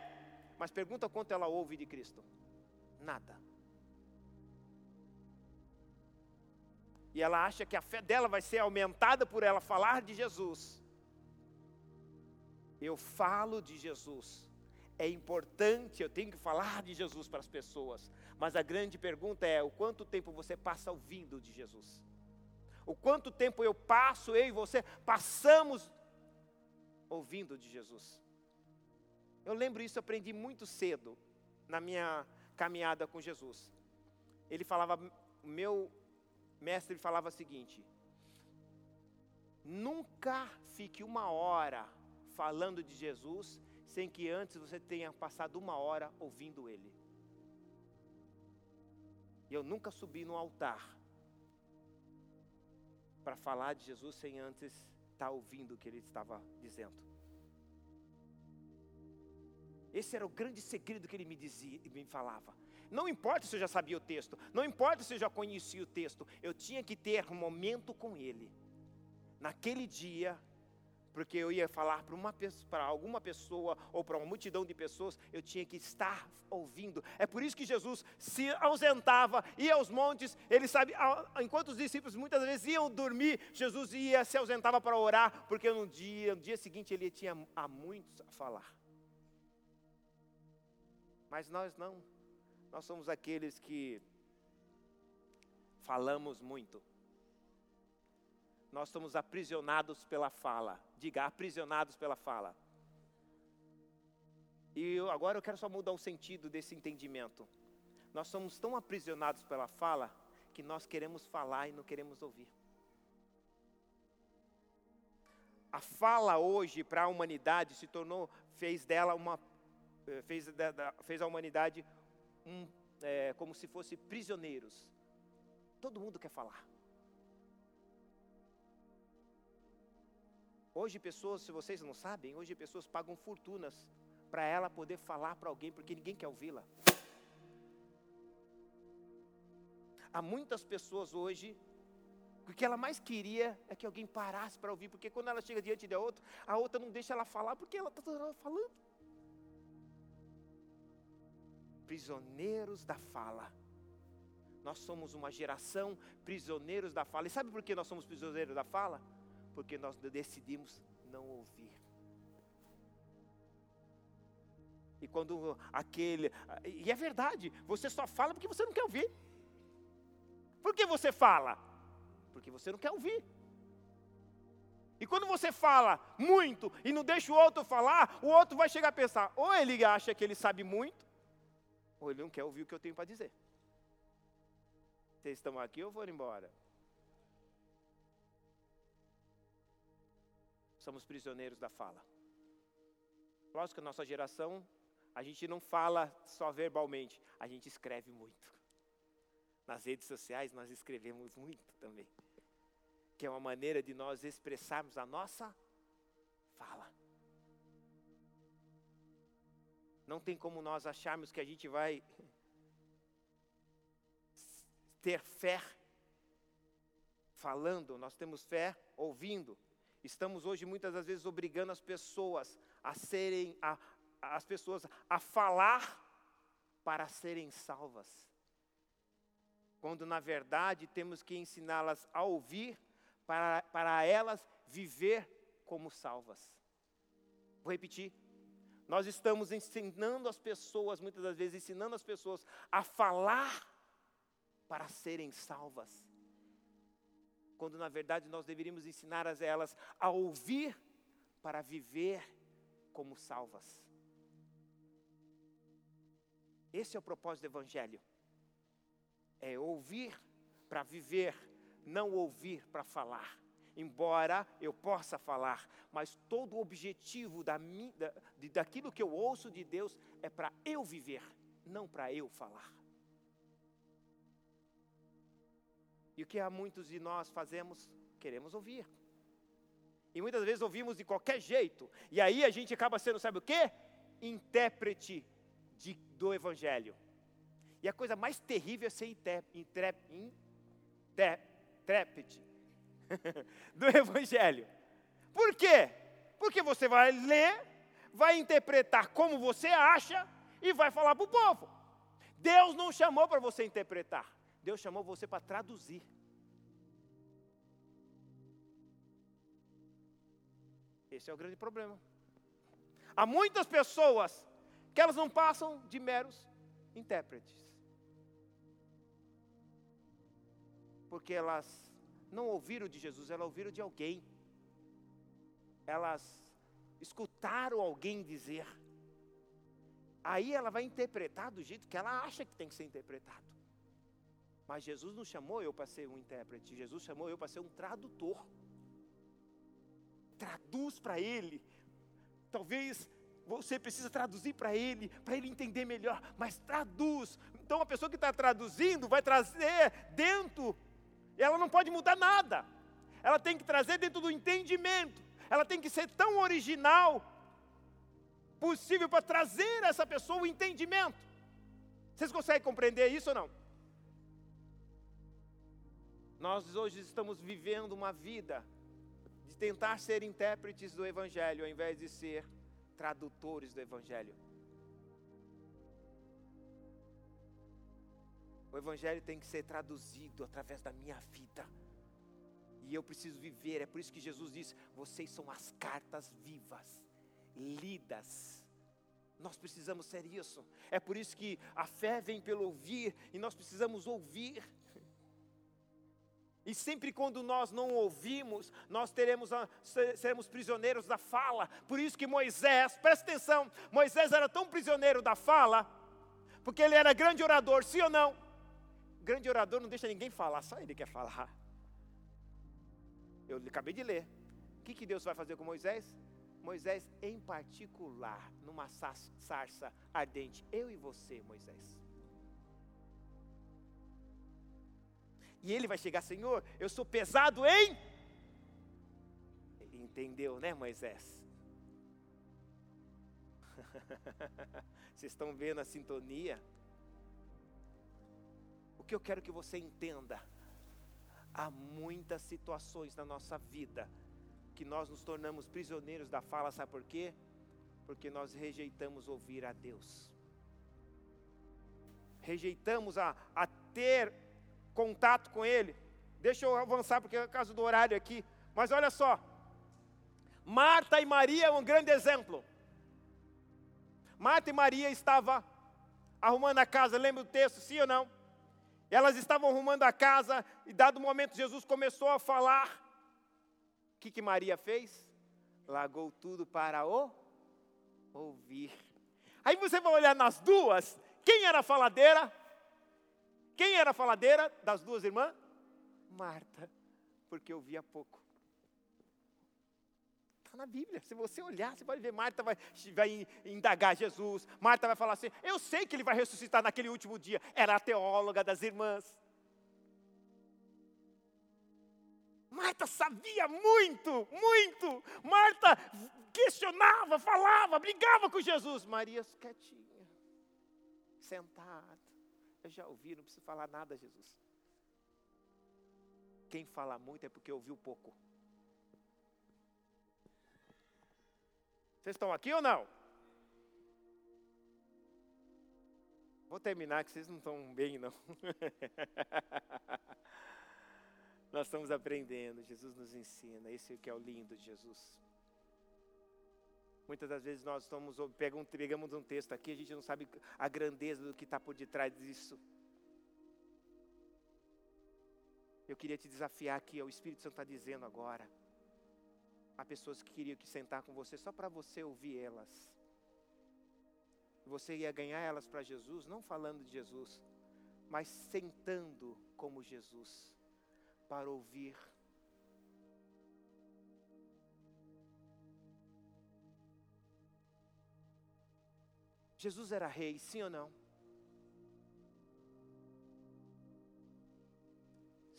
Speaker 1: mas pergunta quanto ela ouve de Cristo. Nada. E ela acha que a fé dela vai ser aumentada por ela falar de Jesus. Eu falo de Jesus, é importante, eu tenho que falar de Jesus para as pessoas, mas a grande pergunta é: o quanto tempo você passa ouvindo de Jesus? O quanto tempo eu passo, eu e você, passamos ouvindo de Jesus? Eu lembro isso, aprendi muito cedo na minha caminhada com Jesus. Ele falava, o meu mestre falava o seguinte: nunca fique uma hora falando de Jesus sem que antes você tenha passado uma hora ouvindo Ele. E eu nunca subi no altar para falar de Jesus sem antes estar tá ouvindo o que Ele estava dizendo. Esse era o grande segredo que ele me dizia, me falava. Não importa se eu já sabia o texto, não importa se eu já conhecia o texto, eu tinha que ter um momento com ele. Naquele dia, porque eu ia falar para alguma pessoa ou para uma multidão de pessoas, eu tinha que estar ouvindo. É por isso que Jesus se ausentava, ia aos montes, ele sabe, enquanto os discípulos muitas vezes iam dormir, Jesus ia se ausentava para orar, porque no dia, no dia seguinte ele tinha a muitos a falar. Mas nós não, nós somos aqueles que falamos muito. Nós estamos aprisionados pela fala. Diga, aprisionados pela fala. E eu, agora eu quero só mudar o sentido desse entendimento. Nós somos tão aprisionados pela fala que nós queremos falar e não queremos ouvir. A fala hoje para a humanidade se tornou, fez dela uma, eh, fez, fez a humanidade um, é, como se fosse prisioneiros. Todo mundo quer falar. Hoje pessoas, se vocês não sabem, hoje pessoas pagam fortunas para ela poder falar para alguém, porque ninguém quer ouvi-la. Há muitas pessoas hoje, o que ela mais queria é que alguém parasse para ouvir, porque quando ela chega diante da outra, a outra não deixa ela falar, porque ela está falando. Prisioneiros da fala. Nós somos uma geração prisioneiros da fala. E sabe por que nós somos prisioneiros da fala? Porque nós decidimos não ouvir. E quando aquele. E é verdade, você só fala porque você não quer ouvir. Por que você fala? Porque você não quer ouvir. E quando você fala muito e não deixa o outro falar, o outro vai chegar a pensar: ou ele acha que ele sabe muito, ou ele não quer ouvir o que eu tenho para dizer. Vocês estão aqui ou foram embora? Somos prisioneiros da fala. Lógico que a nossa geração a gente não fala só verbalmente, a gente escreve muito. Nas redes sociais nós escrevemos muito também. Que é uma maneira de nós expressarmos a nossa fala. Não tem como nós acharmos que a gente vai ter fé falando, nós temos fé ouvindo. Estamos hoje muitas das vezes obrigando as pessoas a serem, a, as pessoas a falar para serem salvas. Quando na verdade temos que ensiná-las a ouvir para, para elas viver como salvas. Vou repetir. Nós estamos ensinando as pessoas, muitas das vezes, ensinando as pessoas a falar para serem salvas. Quando na verdade nós deveríamos ensinar as elas a ouvir para viver como salvas. Esse é o propósito do Evangelho. É ouvir para viver, não ouvir para falar. Embora eu possa falar, mas todo o objetivo da, da, daquilo que eu ouço de Deus é para eu viver, não para eu falar. E o que há muitos de nós fazemos? Queremos ouvir. E muitas vezes ouvimos de qualquer jeito. E aí a gente acaba sendo, sabe o quê? Intérprete de, do Evangelho. E a coisa mais terrível é ser intérprete (laughs) do Evangelho. Por quê? Porque você vai ler, vai interpretar como você acha e vai falar para o povo. Deus não chamou para você interpretar, Deus chamou você para traduzir. Esse é o grande problema. Há muitas pessoas que elas não passam de meros intérpretes. Porque elas não ouviram de Jesus, elas ouviram de alguém. Elas escutaram alguém dizer. Aí ela vai interpretar do jeito que ela acha que tem que ser interpretado. Mas Jesus não chamou eu para ser um intérprete, Jesus chamou eu para ser um tradutor. Traduz para ele. Talvez você precisa traduzir para ele, para ele entender melhor, mas traduz. Então a pessoa que está traduzindo vai trazer dentro, ela não pode mudar nada, ela tem que trazer dentro do entendimento, ela tem que ser tão original possível para trazer a essa pessoa o entendimento. Vocês conseguem compreender isso ou não? Nós hoje estamos vivendo uma vida de tentar ser intérpretes do Evangelho, ao invés de ser tradutores do Evangelho. O Evangelho tem que ser traduzido através da minha vida. E eu preciso viver, é por isso que Jesus disse: vocês são as cartas vivas, lidas. Nós precisamos ser isso. É por isso que a fé vem pelo ouvir, e nós precisamos ouvir. E sempre quando nós não ouvimos, nós teremos seremos prisioneiros da fala. Por isso que Moisés, presta atenção, Moisés era tão prisioneiro da fala, porque ele era grande orador, sim ou não? Grande orador não deixa ninguém falar, só ele quer falar. Eu acabei de ler. O que, que Deus vai fazer com Moisés? Moisés, em particular, numa sarça ardente, eu e você, Moisés. E ele vai chegar, Senhor, eu sou pesado em. Ele entendeu, né, Moisés? (laughs) Vocês estão vendo a sintonia? O que eu quero que você entenda: há muitas situações na nossa vida que nós nos tornamos prisioneiros da fala, sabe por quê? Porque nós rejeitamos ouvir a Deus, rejeitamos a, a ter contato com Ele. Deixa eu avançar, porque é o caso do horário aqui. Mas olha só, Marta e Maria é um grande exemplo. Marta e Maria estavam arrumando a casa, lembra do texto, sim ou não? Elas estavam arrumando a casa, e dado momento Jesus começou a falar. O que, que Maria fez? Largou tudo para o ouvir. Aí você vai olhar nas duas, quem era a faladeira? Quem era a faladeira das duas irmãs? Marta, porque ouvia pouco. Está na Bíblia. Se você olhar, você pode ver. Marta vai, vai indagar Jesus. Marta vai falar assim: Eu sei que ele vai ressuscitar naquele último dia. Era a teóloga das irmãs. Marta sabia muito, muito. Marta questionava, falava, brigava com Jesus. Maria quietinha, sentada. Eu já ouvi, não preciso falar nada, Jesus. Quem fala muito é porque ouviu pouco. Vocês estão aqui ou não? Vou terminar que vocês não estão bem, não. (laughs) Nós estamos aprendendo, Jesus nos ensina, esse é que é o lindo de Jesus. Muitas das vezes nós estamos, pegamos um texto aqui, a gente não sabe a grandeza do que está por detrás disso. Eu queria te desafiar aqui, o Espírito Santo está dizendo agora. Há pessoas que queriam que sentar com você só para você ouvir elas. Você ia ganhar elas para Jesus, não falando de Jesus, mas sentando como Jesus, para ouvir Jesus era rei, sim ou não?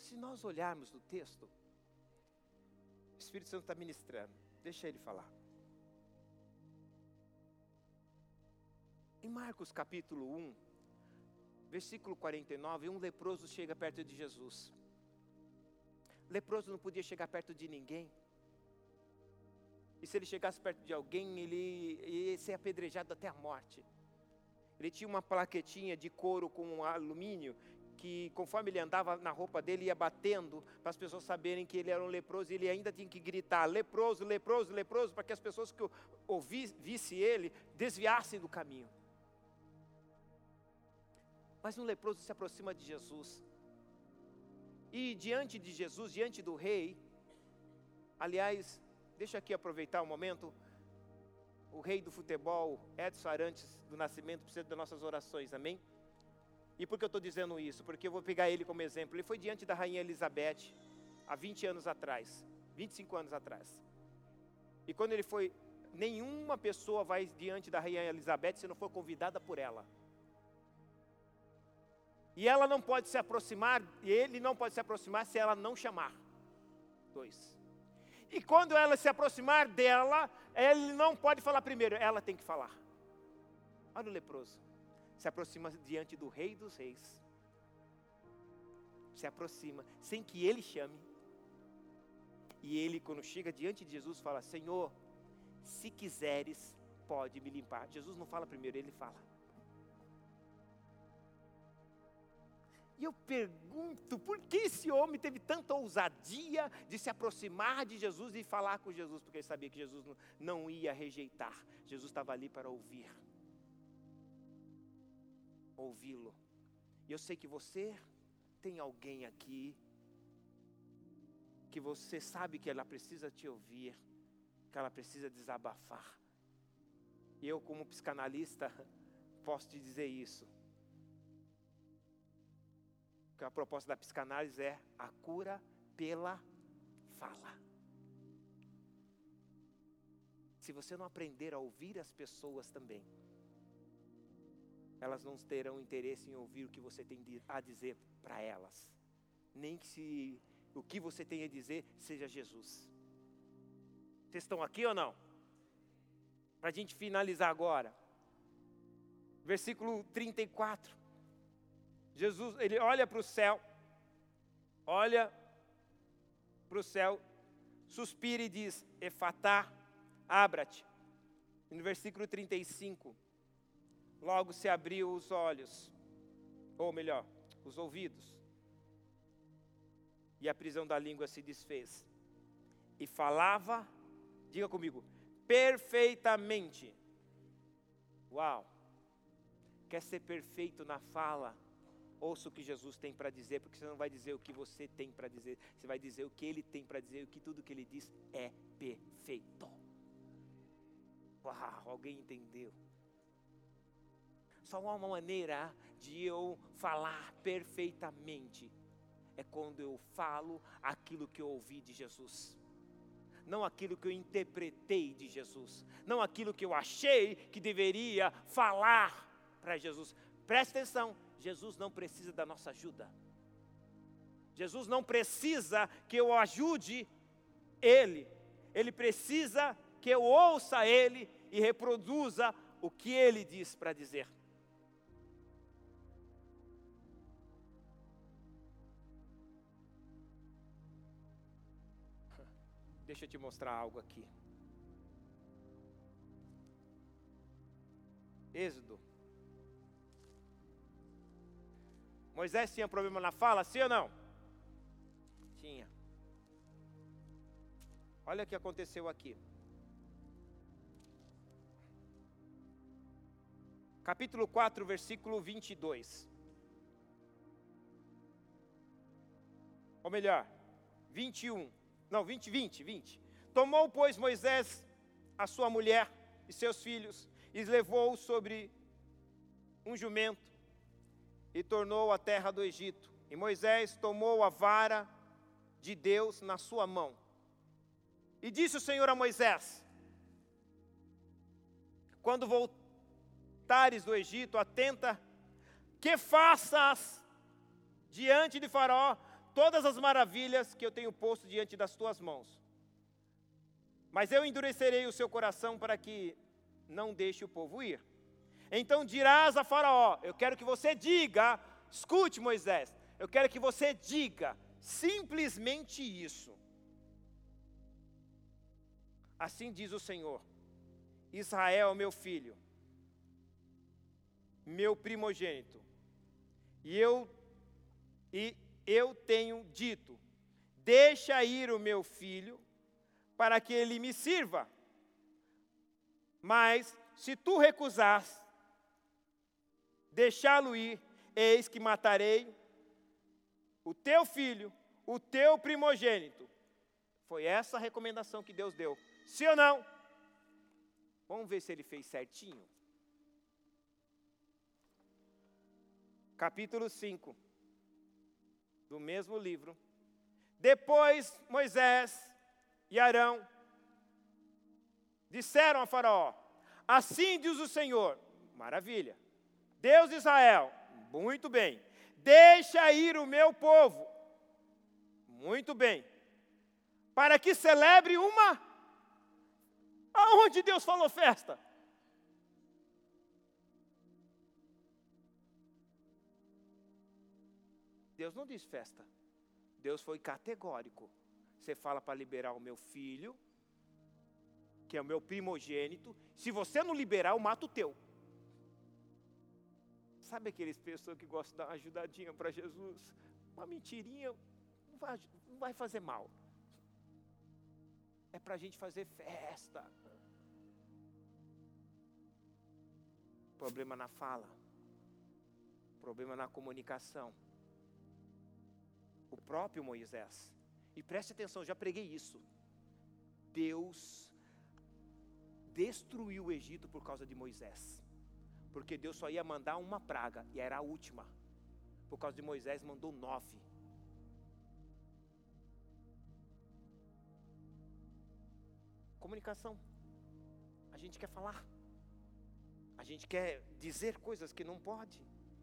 Speaker 1: Se nós olharmos no texto, o Espírito Santo está ministrando, deixa ele falar. Em Marcos capítulo 1, versículo 49, um leproso chega perto de Jesus. Leproso não podia chegar perto de ninguém. E se ele chegasse perto de alguém, ele ia ser apedrejado até a morte. Ele tinha uma plaquetinha de couro com alumínio que conforme ele andava na roupa dele ia batendo para as pessoas saberem que ele era um leproso e ele ainda tinha que gritar leproso, leproso, leproso para que as pessoas que ouvissem ele desviassem do caminho. Mas um leproso se aproxima de Jesus. E diante de Jesus, diante do rei, aliás, Deixa aqui aproveitar um momento. O rei do futebol, Edson Arantes do Nascimento, precisa das nossas orações, amém? E por que eu estou dizendo isso? Porque eu vou pegar ele como exemplo. Ele foi diante da rainha Elizabeth há 20 anos atrás, 25 anos atrás. E quando ele foi, nenhuma pessoa vai diante da rainha Elizabeth se não for convidada por ela. E ela não pode se aproximar, e ele não pode se aproximar se ela não chamar. Dois. E quando ela se aproximar dela, ele não pode falar primeiro, ela tem que falar. Olha o leproso. Se aproxima diante do rei dos reis. Se aproxima, sem que ele chame. E ele, quando chega diante de Jesus, fala: Senhor, se quiseres, pode me limpar. Jesus não fala primeiro, ele fala. E eu pergunto, por que esse homem teve tanta ousadia de se aproximar de Jesus e falar com Jesus? Porque ele sabia que Jesus não ia rejeitar. Jesus estava ali para ouvir. Ouvi-lo. E eu sei que você tem alguém aqui que você sabe que ela precisa te ouvir, que ela precisa desabafar. E eu, como psicanalista, (laughs) posso te dizer isso. Que a proposta da psicanálise é a cura pela fala. Se você não aprender a ouvir as pessoas também, elas não terão interesse em ouvir o que você tem a dizer para elas, nem que se o que você tem a dizer seja Jesus. Vocês estão aqui ou não? Para a gente finalizar agora. Versículo 34. Jesus, ele olha para o céu, olha para o céu, suspira e diz: Efatá, abra-te. No versículo 35, logo se abriu os olhos, ou melhor, os ouvidos, e a prisão da língua se desfez. E falava, diga comigo, perfeitamente. Uau! Quer ser perfeito na fala? Ouça o que Jesus tem para dizer, porque você não vai dizer o que você tem para dizer, você vai dizer o que ele tem para dizer, o que tudo que ele diz é perfeito. Uau, alguém entendeu? Só uma maneira de eu falar perfeitamente é quando eu falo aquilo que eu ouvi de Jesus. Não aquilo que eu interpretei de Jesus, não aquilo que eu achei que deveria falar para Jesus. Preste atenção, Jesus não precisa da nossa ajuda. Jesus não precisa que eu ajude Ele, Ele precisa que eu ouça Ele e reproduza o que Ele diz para dizer. (laughs) Deixa eu te mostrar algo aqui. Êxodo. Moisés tinha problema na fala, sim ou não? Tinha. Olha o que aconteceu aqui. Capítulo 4, versículo 22. Ou melhor, 21. Não, 20, 20, 20. Tomou, pois, Moisés a sua mulher e seus filhos, e levou sobre um jumento, e tornou a terra do Egito. E Moisés tomou a vara de Deus na sua mão. E disse o Senhor a Moisés: Quando voltares do Egito, atenta que faças diante de Faraó todas as maravilhas que eu tenho posto diante das tuas mãos. Mas eu endurecerei o seu coração para que não deixe o povo ir. Então dirás a Faraó: Eu quero que você diga, escute Moisés, eu quero que você diga simplesmente isso. Assim diz o Senhor: Israel, meu filho, meu primogênito, e eu e eu tenho dito: deixa ir o meu filho, para que ele me sirva. Mas se tu recusas deixá-lo ir, eis que matarei o teu filho, o teu primogênito. Foi essa a recomendação que Deus deu. Sim ou não? Vamos ver se ele fez certinho. Capítulo 5 do mesmo livro. Depois Moisés e Arão disseram a Faraó: Assim diz o Senhor, maravilha, Deus de Israel, muito bem, deixa ir o meu povo, muito bem, para que celebre uma. Aonde Deus falou festa? Deus não diz festa. Deus foi categórico. Você fala para liberar o meu filho, que é o meu primogênito. Se você não liberar, eu mato o teu. Sabe aqueles pessoas que gostam de dar uma ajudadinha para Jesus? Uma mentirinha não vai, não vai fazer mal. É para a gente fazer festa. Problema na fala. Problema na comunicação o próprio Moisés. E preste atenção, já preguei isso. Deus destruiu o Egito por causa de Moisés. Porque Deus só ia mandar uma praga, e era a última. Por causa de Moisés, mandou nove. Comunicação. A gente quer falar. A gente quer dizer coisas que não pode,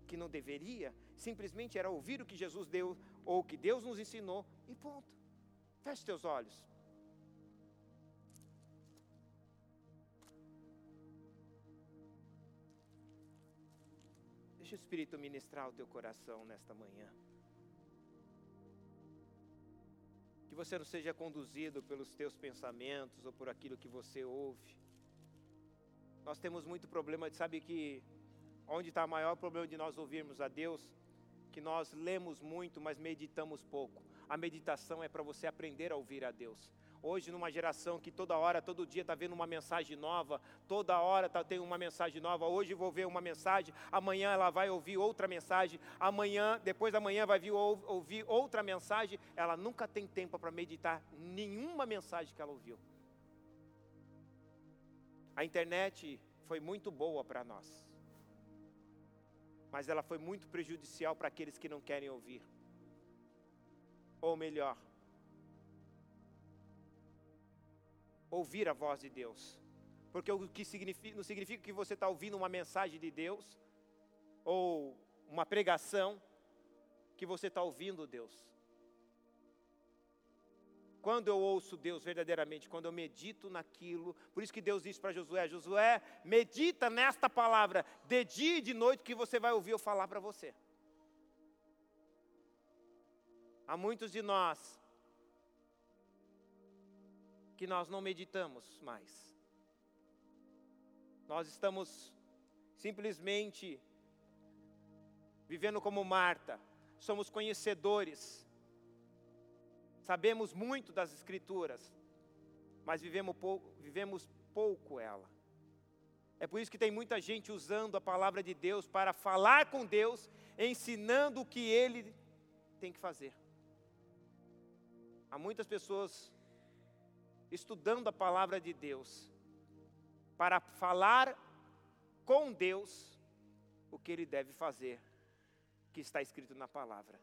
Speaker 1: que não deveria. Simplesmente era ouvir o que Jesus deu, ou o que Deus nos ensinou, e ponto. Feche teus olhos. Deixa o Espírito ministrar o teu coração nesta manhã. Que você não seja conduzido pelos teus pensamentos ou por aquilo que você ouve. Nós temos muito problema, sabe que onde está o maior problema de nós ouvirmos a Deus? Que nós lemos muito, mas meditamos pouco. A meditação é para você aprender a ouvir a Deus. Hoje, numa geração que toda hora, todo dia está vendo uma mensagem nova, toda hora tá, tem uma mensagem nova. Hoje vou ver uma mensagem, amanhã ela vai ouvir outra mensagem, amanhã, depois da manhã vai vir, ouvir outra mensagem. Ela nunca tem tempo para meditar nenhuma mensagem que ela ouviu. A internet foi muito boa para nós, mas ela foi muito prejudicial para aqueles que não querem ouvir. Ou melhor, ouvir a voz de Deus. Porque o que significa, não significa que você está ouvindo uma mensagem de Deus, ou uma pregação, que você está ouvindo Deus. Quando eu ouço Deus verdadeiramente, quando eu medito naquilo, por isso que Deus disse para Josué: Josué, medita nesta palavra, de dia e de noite, que você vai ouvir eu falar para você. Há muitos de nós que nós não meditamos mais. Nós estamos simplesmente vivendo como Marta, somos conhecedores, sabemos muito das Escrituras, mas vivemos pouco, vivemos pouco ela. É por isso que tem muita gente usando a palavra de Deus para falar com Deus, ensinando o que Ele tem que fazer. Há muitas pessoas estudando a palavra de Deus, para falar com Deus o que ele deve fazer, que está escrito na palavra.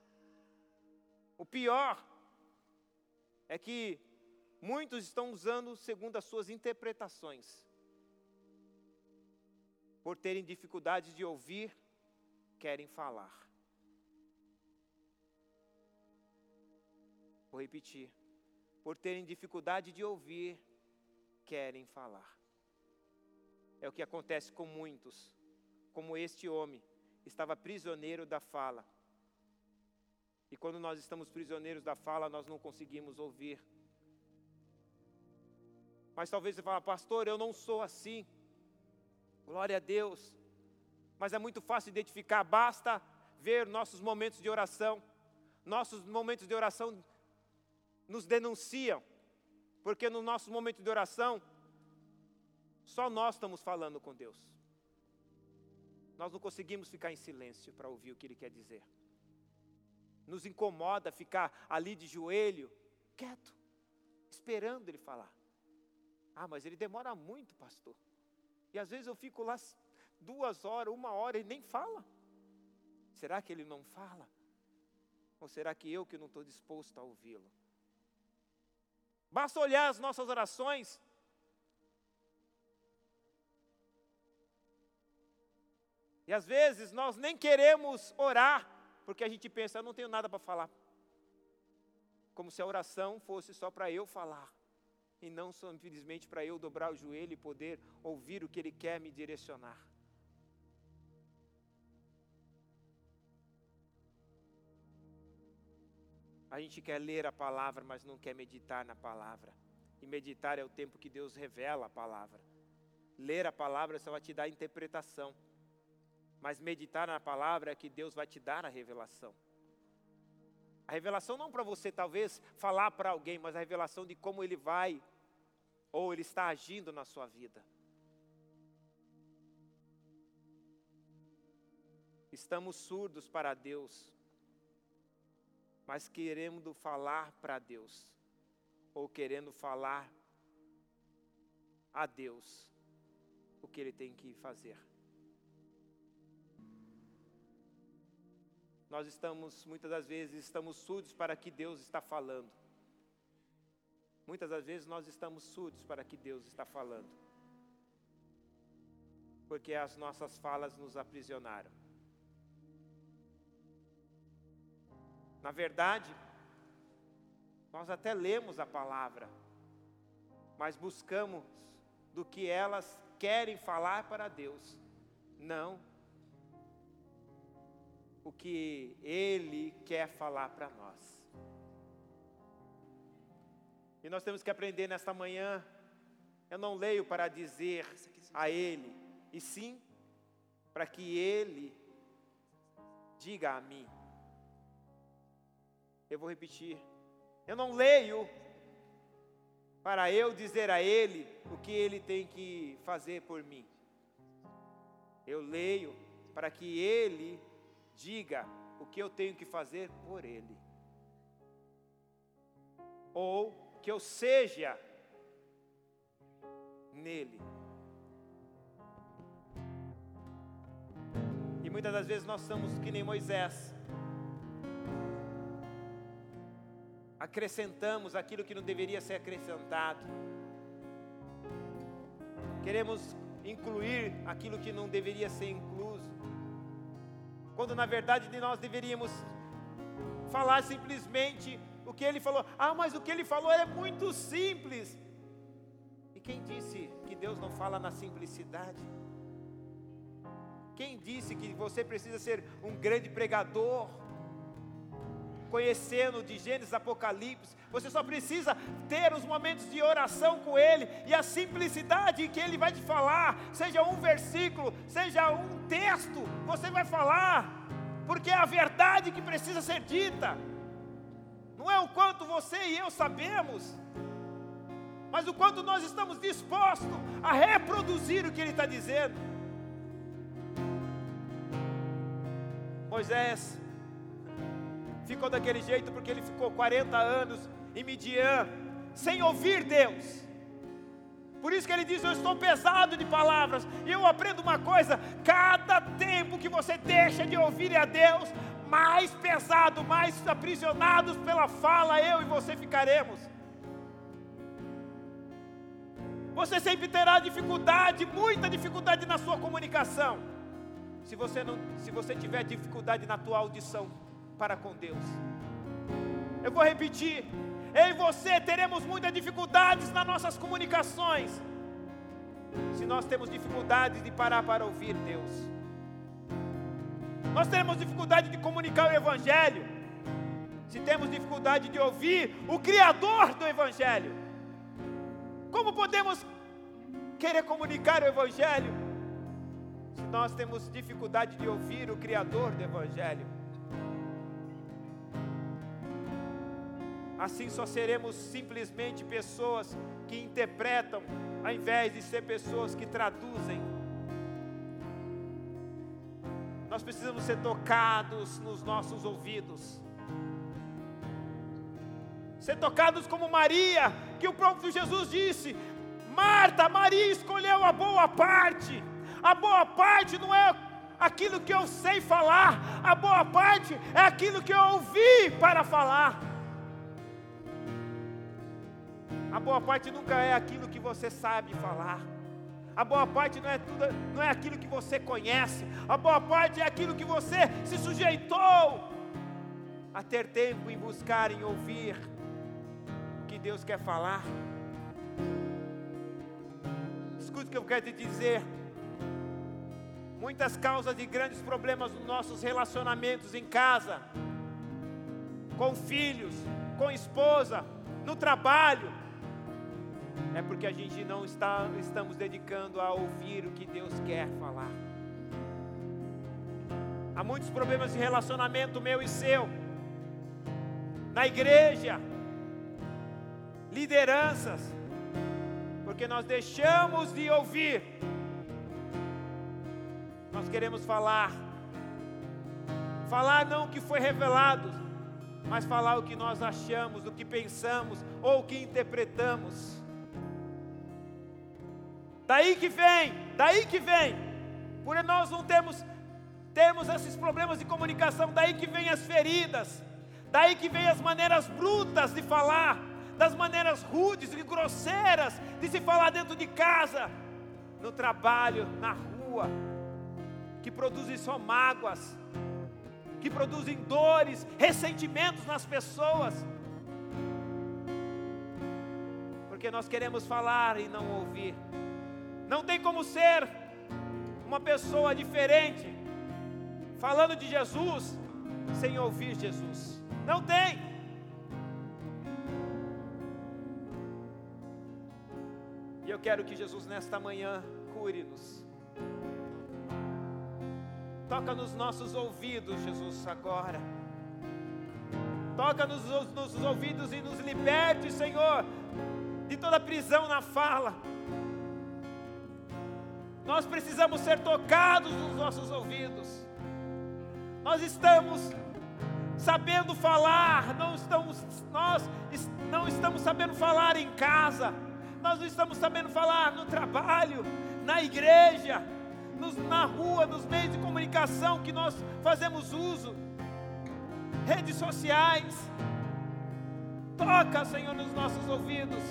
Speaker 1: O pior é que muitos estão usando segundo as suas interpretações, por terem dificuldades de ouvir, querem falar. Vou repetir por terem dificuldade de ouvir, querem falar. É o que acontece com muitos, como este homem, estava prisioneiro da fala. E quando nós estamos prisioneiros da fala, nós não conseguimos ouvir. Mas talvez você fale, pastor, eu não sou assim. Glória a Deus. Mas é muito fácil identificar, basta ver nossos momentos de oração. Nossos momentos de oração nos denunciam, porque no nosso momento de oração, só nós estamos falando com Deus. Nós não conseguimos ficar em silêncio para ouvir o que Ele quer dizer. Nos incomoda ficar ali de joelho, quieto, esperando Ele falar. Ah, mas Ele demora muito, pastor. E às vezes eu fico lá duas horas, uma hora e nem fala. Será que Ele não fala? Ou será que eu que não estou disposto a ouvi-lo? Basta olhar as nossas orações. E às vezes nós nem queremos orar, porque a gente pensa, eu não tenho nada para falar. Como se a oração fosse só para eu falar, e não simplesmente para eu dobrar o joelho e poder ouvir o que Ele quer me direcionar. A gente quer ler a palavra, mas não quer meditar na palavra. E meditar é o tempo que Deus revela a palavra. Ler a palavra só vai te dar interpretação. Mas meditar na palavra é que Deus vai te dar a revelação. A revelação não para você talvez falar para alguém, mas a revelação de como ele vai ou ele está agindo na sua vida. Estamos surdos para Deus mas querendo falar para Deus, ou querendo falar a Deus o que ele tem que fazer. Nós estamos, muitas das vezes, estamos surdos para que Deus está falando. Muitas das vezes nós estamos surdos para que Deus está falando. Porque as nossas falas nos aprisionaram. Na verdade, nós até lemos a palavra, mas buscamos do que elas querem falar para Deus, não o que Ele quer falar para nós. E nós temos que aprender nesta manhã. Eu não leio para dizer a Ele, e sim para que Ele diga a mim. Eu vou repetir. Eu não leio para eu dizer a Ele o que Ele tem que fazer por mim. Eu leio para que Ele diga o que eu tenho que fazer por Ele. Ou que eu seja nele. E muitas das vezes nós somos que nem Moisés. Acrescentamos aquilo que não deveria ser acrescentado. Queremos incluir aquilo que não deveria ser incluso. Quando na verdade nós deveríamos falar simplesmente o que ele falou. Ah, mas o que ele falou é muito simples. E quem disse que Deus não fala na simplicidade? Quem disse que você precisa ser um grande pregador? Conhecendo de Gênesis Apocalipse. Você só precisa ter os momentos de oração com Ele e a simplicidade que Ele vai te falar, seja um versículo, seja um texto, você vai falar, porque é a verdade que precisa ser dita. Não é o quanto você e eu sabemos, mas o quanto nós estamos dispostos a reproduzir o que Ele está dizendo. Moisés ficou daquele jeito porque ele ficou 40 anos em Midian, sem ouvir Deus. Por isso que ele diz: Eu estou pesado de palavras. E eu aprendo uma coisa: cada tempo que você deixa de ouvir a Deus, mais pesado, mais aprisionados pela fala, eu e você ficaremos. Você sempre terá dificuldade, muita dificuldade na sua comunicação. Se você não, se você tiver dificuldade na tua audição, para com Deus. Eu vou repetir: eu e você teremos muitas dificuldades nas nossas comunicações, se nós temos dificuldade de parar para ouvir Deus. Nós teremos dificuldade de comunicar o Evangelho, se temos dificuldade de ouvir o Criador do Evangelho. Como podemos querer comunicar o Evangelho se nós temos dificuldade de ouvir o Criador do Evangelho? Assim só seremos simplesmente pessoas que interpretam, ao invés de ser pessoas que traduzem. Nós precisamos ser tocados nos nossos ouvidos. Ser tocados como Maria, que o próprio Jesus disse: Marta, Maria escolheu a boa parte. A boa parte não é aquilo que eu sei falar, a boa parte é aquilo que eu ouvi para falar. A boa parte nunca é aquilo que você sabe falar. A boa parte não é tudo, não é aquilo que você conhece. A boa parte é aquilo que você se sujeitou a ter tempo em buscar, em ouvir o que Deus quer falar. Escute o que eu quero te dizer. Muitas causas de grandes problemas nos nossos relacionamentos em casa, com filhos, com esposa, no trabalho, é porque a gente não está estamos dedicando a ouvir o que Deus quer falar. Há muitos problemas de relacionamento meu e seu. Na igreja, lideranças, porque nós deixamos de ouvir. Nós queremos falar. Falar não o que foi revelado, mas falar o que nós achamos, o que pensamos ou o que interpretamos. Daí que vem, daí que vem, porque nós não temos temos esses problemas de comunicação, daí que vem as feridas, daí que vem as maneiras brutas de falar, das maneiras rudes e grosseiras de se falar dentro de casa, no trabalho, na rua, que produzem só mágoas, que produzem dores, ressentimentos nas pessoas. Porque nós queremos falar e não ouvir. Não tem como ser uma pessoa diferente falando de Jesus sem ouvir Jesus. Não tem. E eu quero que Jesus nesta manhã cure-nos. Toca nos nossos ouvidos, Jesus, agora. Toca nos, nos ouvidos e nos liberte, Senhor, de toda prisão na fala. Nós precisamos ser tocados nos nossos ouvidos. Nós estamos sabendo falar, não estamos, nós não estamos sabendo falar em casa, nós não estamos sabendo falar no trabalho, na igreja, nos, na rua, nos meios de comunicação que nós fazemos uso, redes sociais. Toca, Senhor, nos nossos ouvidos.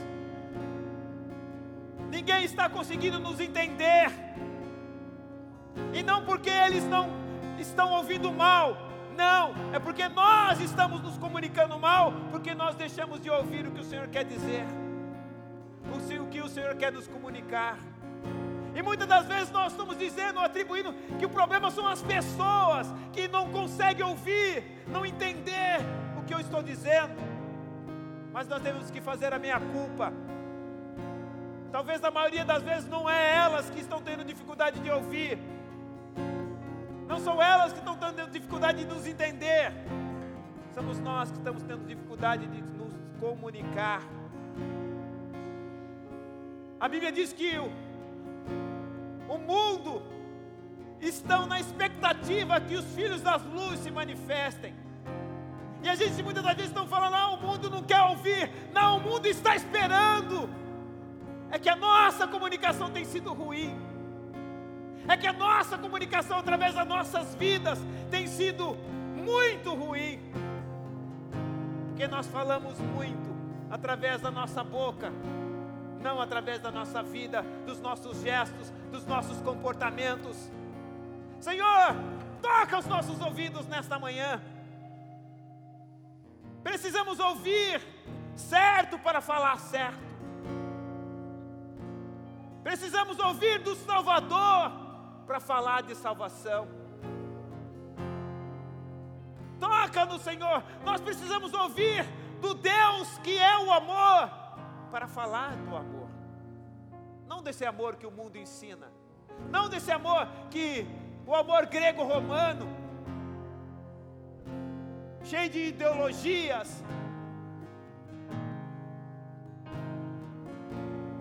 Speaker 1: Ninguém está conseguindo nos entender. E não porque eles não estão ouvindo mal. Não, é porque nós estamos nos comunicando mal, porque nós deixamos de ouvir o que o Senhor quer dizer, o que o Senhor quer nos comunicar. E muitas das vezes nós estamos dizendo, atribuindo, que o problema são as pessoas que não conseguem ouvir, não entender o que eu estou dizendo. Mas nós temos que fazer a minha culpa. Talvez a maioria das vezes não é elas que estão tendo dificuldade de ouvir. Não são elas que estão tendo dificuldade de nos entender. Somos nós que estamos tendo dificuldade de nos comunicar. A Bíblia diz que o, o mundo estão na expectativa que os filhos das luzes se manifestem. E a gente muitas vezes estão falando, não, o mundo não quer ouvir, não, o mundo está esperando. É que a nossa comunicação tem sido ruim. É que a nossa comunicação através das nossas vidas tem sido muito ruim. Porque nós falamos muito através da nossa boca, não através da nossa vida, dos nossos gestos, dos nossos comportamentos. Senhor, toca os nossos ouvidos nesta manhã. Precisamos ouvir certo para falar certo. Precisamos ouvir do Salvador para falar de salvação. Toca no Senhor. Nós precisamos ouvir do Deus que é o amor para falar do amor. Não desse amor que o mundo ensina. Não desse amor que o amor grego-romano, cheio de ideologias.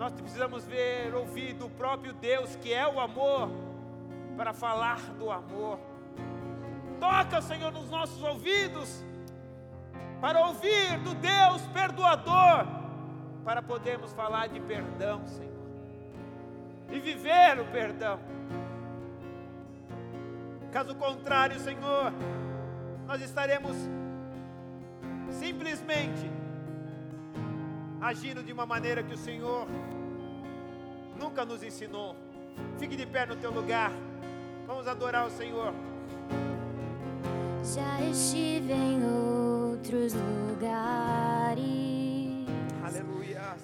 Speaker 1: Nós precisamos ver, ouvir do próprio Deus, que é o amor, para falar do amor. Toca, Senhor, nos nossos ouvidos, para ouvir do Deus perdoador para podermos falar de perdão, Senhor, e viver o perdão. Caso contrário, Senhor, nós estaremos simplesmente agindo de uma maneira que o Senhor nunca nos ensinou. Fique de pé no teu lugar. Vamos adorar o Senhor.
Speaker 2: Já estive em outros lugares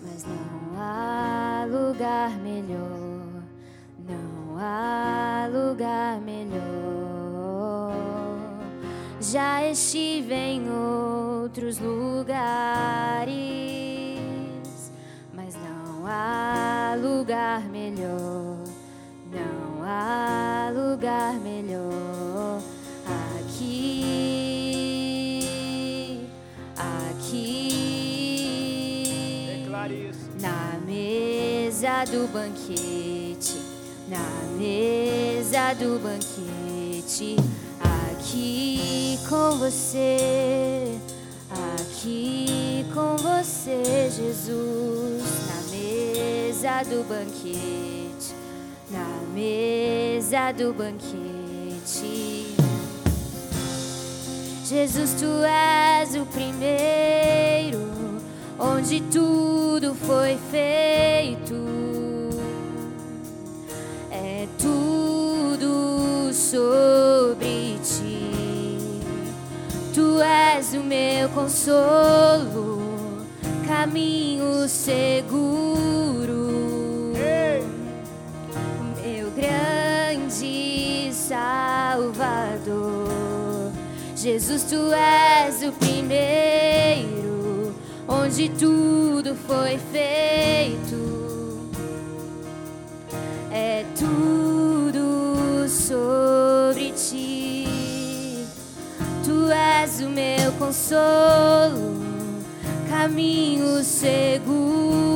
Speaker 2: mas não há lugar melhor, não há lugar melhor. Já estive em outros lugares, há lugar melhor, não há lugar melhor. mesa do banquete, na mesa do banquete, aqui com você, aqui com você, Jesus, na mesa do banquete, na mesa do banquete. Jesus, tu és o primeiro, onde tudo foi feito. É tudo sobre ti. Tu és o meu consolo, caminho seguro. Salvador. Jesus, tu és o primeiro, onde tudo foi feito. É tudo sobre ti. Tu és o meu consolo, caminho seguro.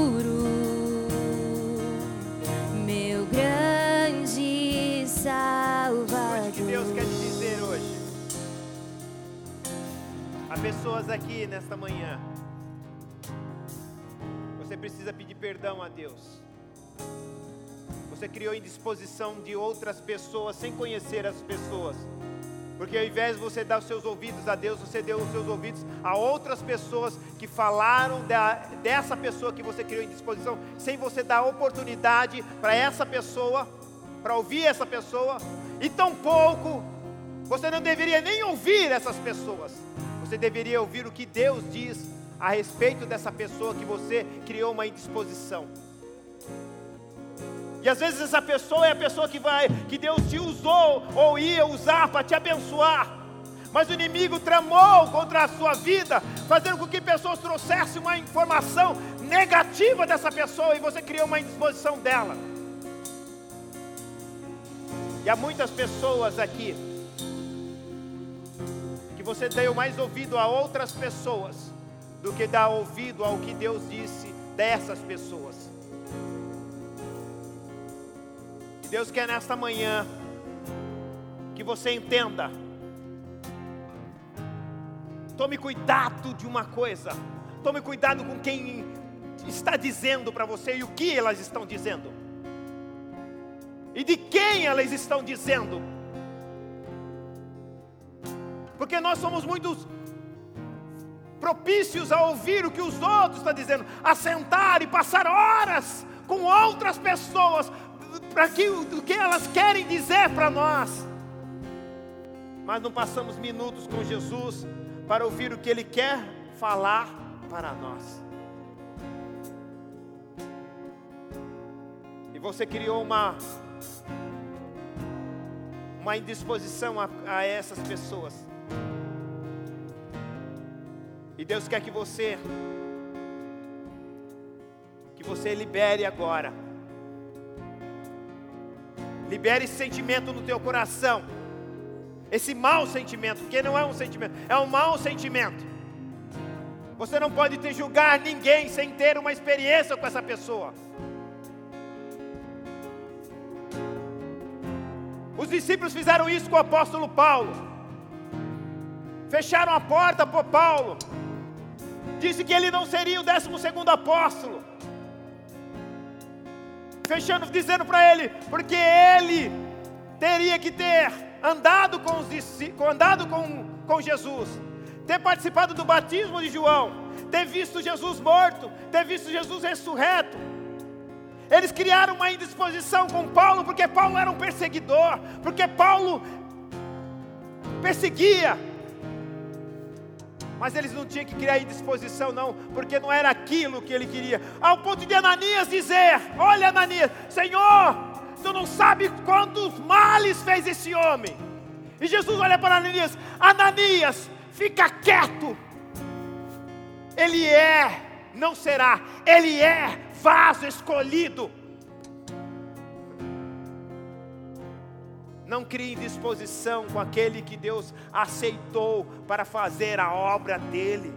Speaker 1: Aqui nesta manhã. Você precisa pedir perdão a Deus. Você criou indisposição de outras pessoas sem conhecer as pessoas. Porque ao invés de você dar os seus ouvidos a Deus, você deu os seus ouvidos a outras pessoas que falaram da, dessa pessoa que você criou em disposição, sem você dar oportunidade para essa pessoa, para ouvir essa pessoa, e tampouco você não deveria nem ouvir essas pessoas. Você deveria ouvir o que Deus diz a respeito dessa pessoa que você criou uma indisposição. E às vezes essa pessoa é a pessoa que vai, que Deus te usou ou ia usar para te abençoar. Mas o inimigo tramou contra a sua vida, fazendo com que pessoas trouxessem uma informação negativa dessa pessoa e você criou uma indisposição dela. E há muitas pessoas aqui que você deu mais ouvido a outras pessoas do que dar ouvido ao que Deus disse dessas pessoas. E Deus quer nesta manhã que você entenda. Tome cuidado de uma coisa. Tome cuidado com quem está dizendo para você e o que elas estão dizendo. E de quem elas estão dizendo. Porque nós somos muito propícios a ouvir o que os outros estão dizendo, a sentar e passar horas com outras pessoas para que o que elas querem dizer para nós. Mas não passamos minutos com Jesus para ouvir o que Ele quer falar para nós. E você criou uma uma indisposição a, a essas pessoas. E Deus quer que você que você libere agora. Libere esse sentimento no teu coração. Esse mau sentimento, porque não é um sentimento, é um mau sentimento. Você não pode te julgar ninguém sem ter uma experiência com essa pessoa. Os discípulos fizeram isso com o apóstolo Paulo. Fecharam a porta para Paulo. Disse que ele não seria o décimo segundo apóstolo. Fechando, dizendo para ele, porque ele teria que ter andado com, os, andado com, com Jesus, ter participado do batismo de João, ter visto Jesus morto, ter visto Jesus ressurreto. Eles criaram uma indisposição com Paulo, porque Paulo era um perseguidor, porque Paulo perseguia. Mas eles não tinham que criar indisposição, não, porque não era aquilo que ele queria. Ao ponto de Ananias dizer: Olha, Ananias, Senhor, tu não sabe quantos males fez esse homem. E Jesus olha para Ananias: Ananias, fica quieto. Ele é, não será, ele é vaso escolhido. Não crie indisposição com aquele que Deus aceitou para fazer a obra dele.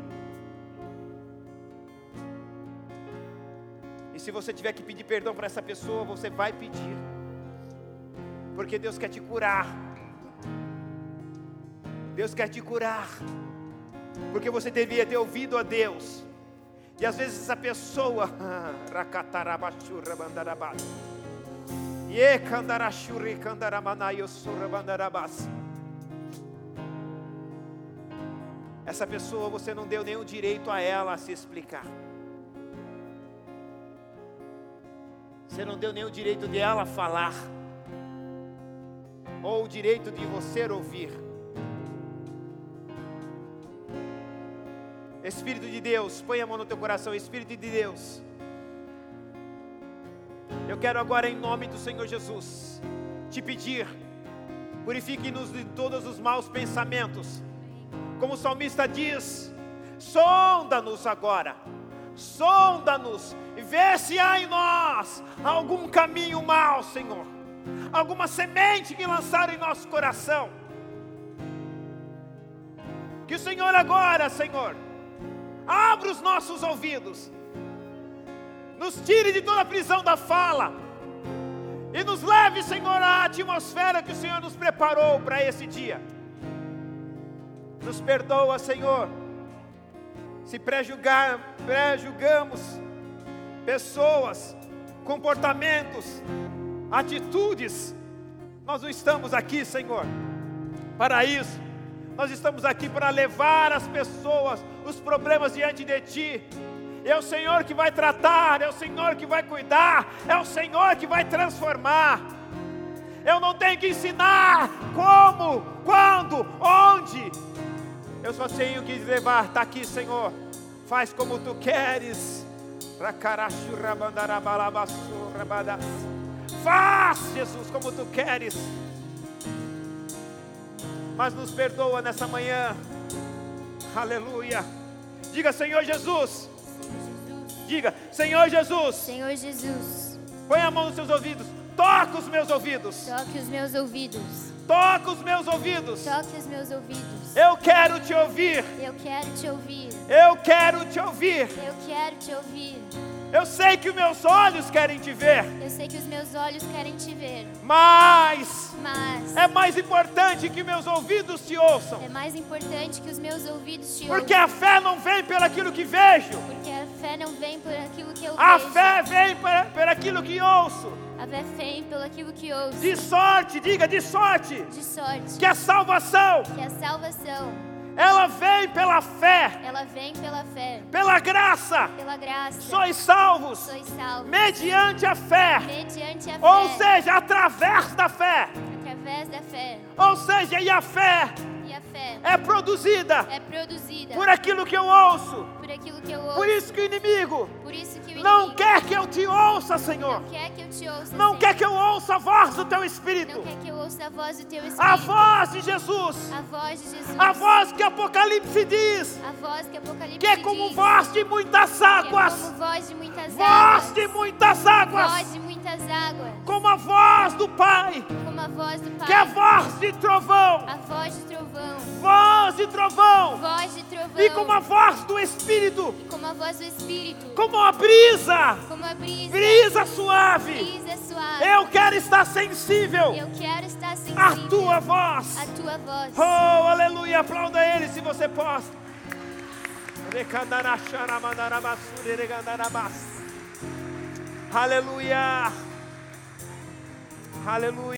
Speaker 1: E se você tiver que pedir perdão para essa pessoa, você vai pedir. Porque Deus quer te curar. Deus quer te curar. porque você devia ter ouvido a Deus. E às vezes essa pessoa. (laughs) Ye kandarashuri kandaramanayo surabandarabas. Essa pessoa você não deu nenhum direito a ela a se explicar. Você não deu nenhum direito de ela falar. Ou o direito de você ouvir. Espírito de Deus, põe a mão no teu coração, Espírito de Deus. Eu quero agora, em nome do Senhor Jesus, te pedir, purifique-nos de todos os maus pensamentos como o salmista diz: sonda-nos agora, sonda-nos e vê se há em nós algum caminho mau, Senhor, alguma semente que lançaram em nosso coração. Que o Senhor agora, Senhor, abra os nossos ouvidos, nos tire de toda a prisão da fala, e nos leve, Senhor, à atmosfera que o Senhor nos preparou para esse dia. Nos perdoa, Senhor. Se prejulgar, prejulgamos pessoas, comportamentos, atitudes, nós não estamos aqui, Senhor, para isso. Nós estamos aqui para levar as pessoas, os problemas diante de Ti. É o Senhor que vai tratar, é o Senhor que vai cuidar, é o Senhor que vai transformar. Eu não tenho que ensinar como, quando, onde, eu só sei o que levar. Está aqui, Senhor. Faz como tu queres. Faz, Jesus, como tu queres. Mas nos perdoa nessa manhã. Aleluia. Diga, Senhor Jesus. Diga, Senhor Jesus.
Speaker 2: Senhor Jesus.
Speaker 1: Põe a mão nos seus ouvidos. Toca os meus ouvidos.
Speaker 2: Toque os meus ouvidos.
Speaker 1: Toca os meus ouvidos.
Speaker 2: Toque os meus ouvidos.
Speaker 1: Eu quero te ouvir.
Speaker 2: Eu quero te ouvir.
Speaker 1: Eu quero te ouvir.
Speaker 2: Eu quero te ouvir.
Speaker 1: Eu sei que os meus olhos querem te ver.
Speaker 2: Eu sei que os meus olhos querem te ver.
Speaker 1: Mas,
Speaker 2: Mas
Speaker 1: é mais importante que meus ouvidos te ouçam.
Speaker 2: é mais importante que os meus ouvidos te
Speaker 1: Porque
Speaker 2: ouçam.
Speaker 1: a fé não vem pelo aquilo que vejo.
Speaker 2: Porque a fé não vem por aquilo que eu
Speaker 1: A
Speaker 2: vejo.
Speaker 1: fé vem por, por aquilo que ouço.
Speaker 2: A fé vem pelo aquilo que ouço.
Speaker 1: De sorte, diga de sorte.
Speaker 2: De sorte.
Speaker 1: Que a salvação,
Speaker 2: Que a salvação,
Speaker 1: ela vem pela fé,
Speaker 2: ela vem pela fé.
Speaker 1: pela graça.
Speaker 2: Pela graça.
Speaker 1: Sois salvos
Speaker 2: Sois salvos.
Speaker 1: mediante a fé.
Speaker 2: Mediante a fé.
Speaker 1: Ou seja, através da fé.
Speaker 2: através da fé.
Speaker 1: Ou seja, e a fé
Speaker 2: E a fé
Speaker 1: é produzida
Speaker 2: é produzida
Speaker 1: por aquilo que eu ouço.
Speaker 2: por aquilo que eu ouço.
Speaker 1: Por isso que o inimigo
Speaker 2: Por isso que
Speaker 1: não quer que eu te ouça, Senhor.
Speaker 2: não quer que eu te ouça.
Speaker 1: Não
Speaker 2: Senhor.
Speaker 1: quer que eu ouça a voz do teu espírito.
Speaker 2: Não quer que eu ouça a voz do teu espírito.
Speaker 1: A voz de Jesus.
Speaker 2: A voz de Jesus.
Speaker 1: A voz que Apocalipse diz
Speaker 2: A voz que Apocalipse
Speaker 1: que é como voz de muitas
Speaker 2: é
Speaker 1: águas.
Speaker 2: como voz de muitas
Speaker 1: Voz
Speaker 2: águas.
Speaker 1: de muitas águas.
Speaker 2: Voz de muitas águas.
Speaker 1: Como a voz do Pai,
Speaker 2: Como a voz do Pai.
Speaker 1: que é a voz de trovão.
Speaker 2: A voz de trovão.
Speaker 1: Voz de trovão.
Speaker 2: Voz de trovão.
Speaker 1: E como a voz do Espírito.
Speaker 2: Como a voz do Espírito.
Speaker 1: Como a brisa.
Speaker 2: Como a brisa.
Speaker 1: Brisa suave.
Speaker 2: Brisa suave.
Speaker 1: Eu quero estar sensível
Speaker 2: Eu quero estar sensível.
Speaker 1: à tua voz.
Speaker 2: A tua voz.
Speaker 1: Oh, aleluia. Aplauda ele se você pode. Aleluia. Aleluia.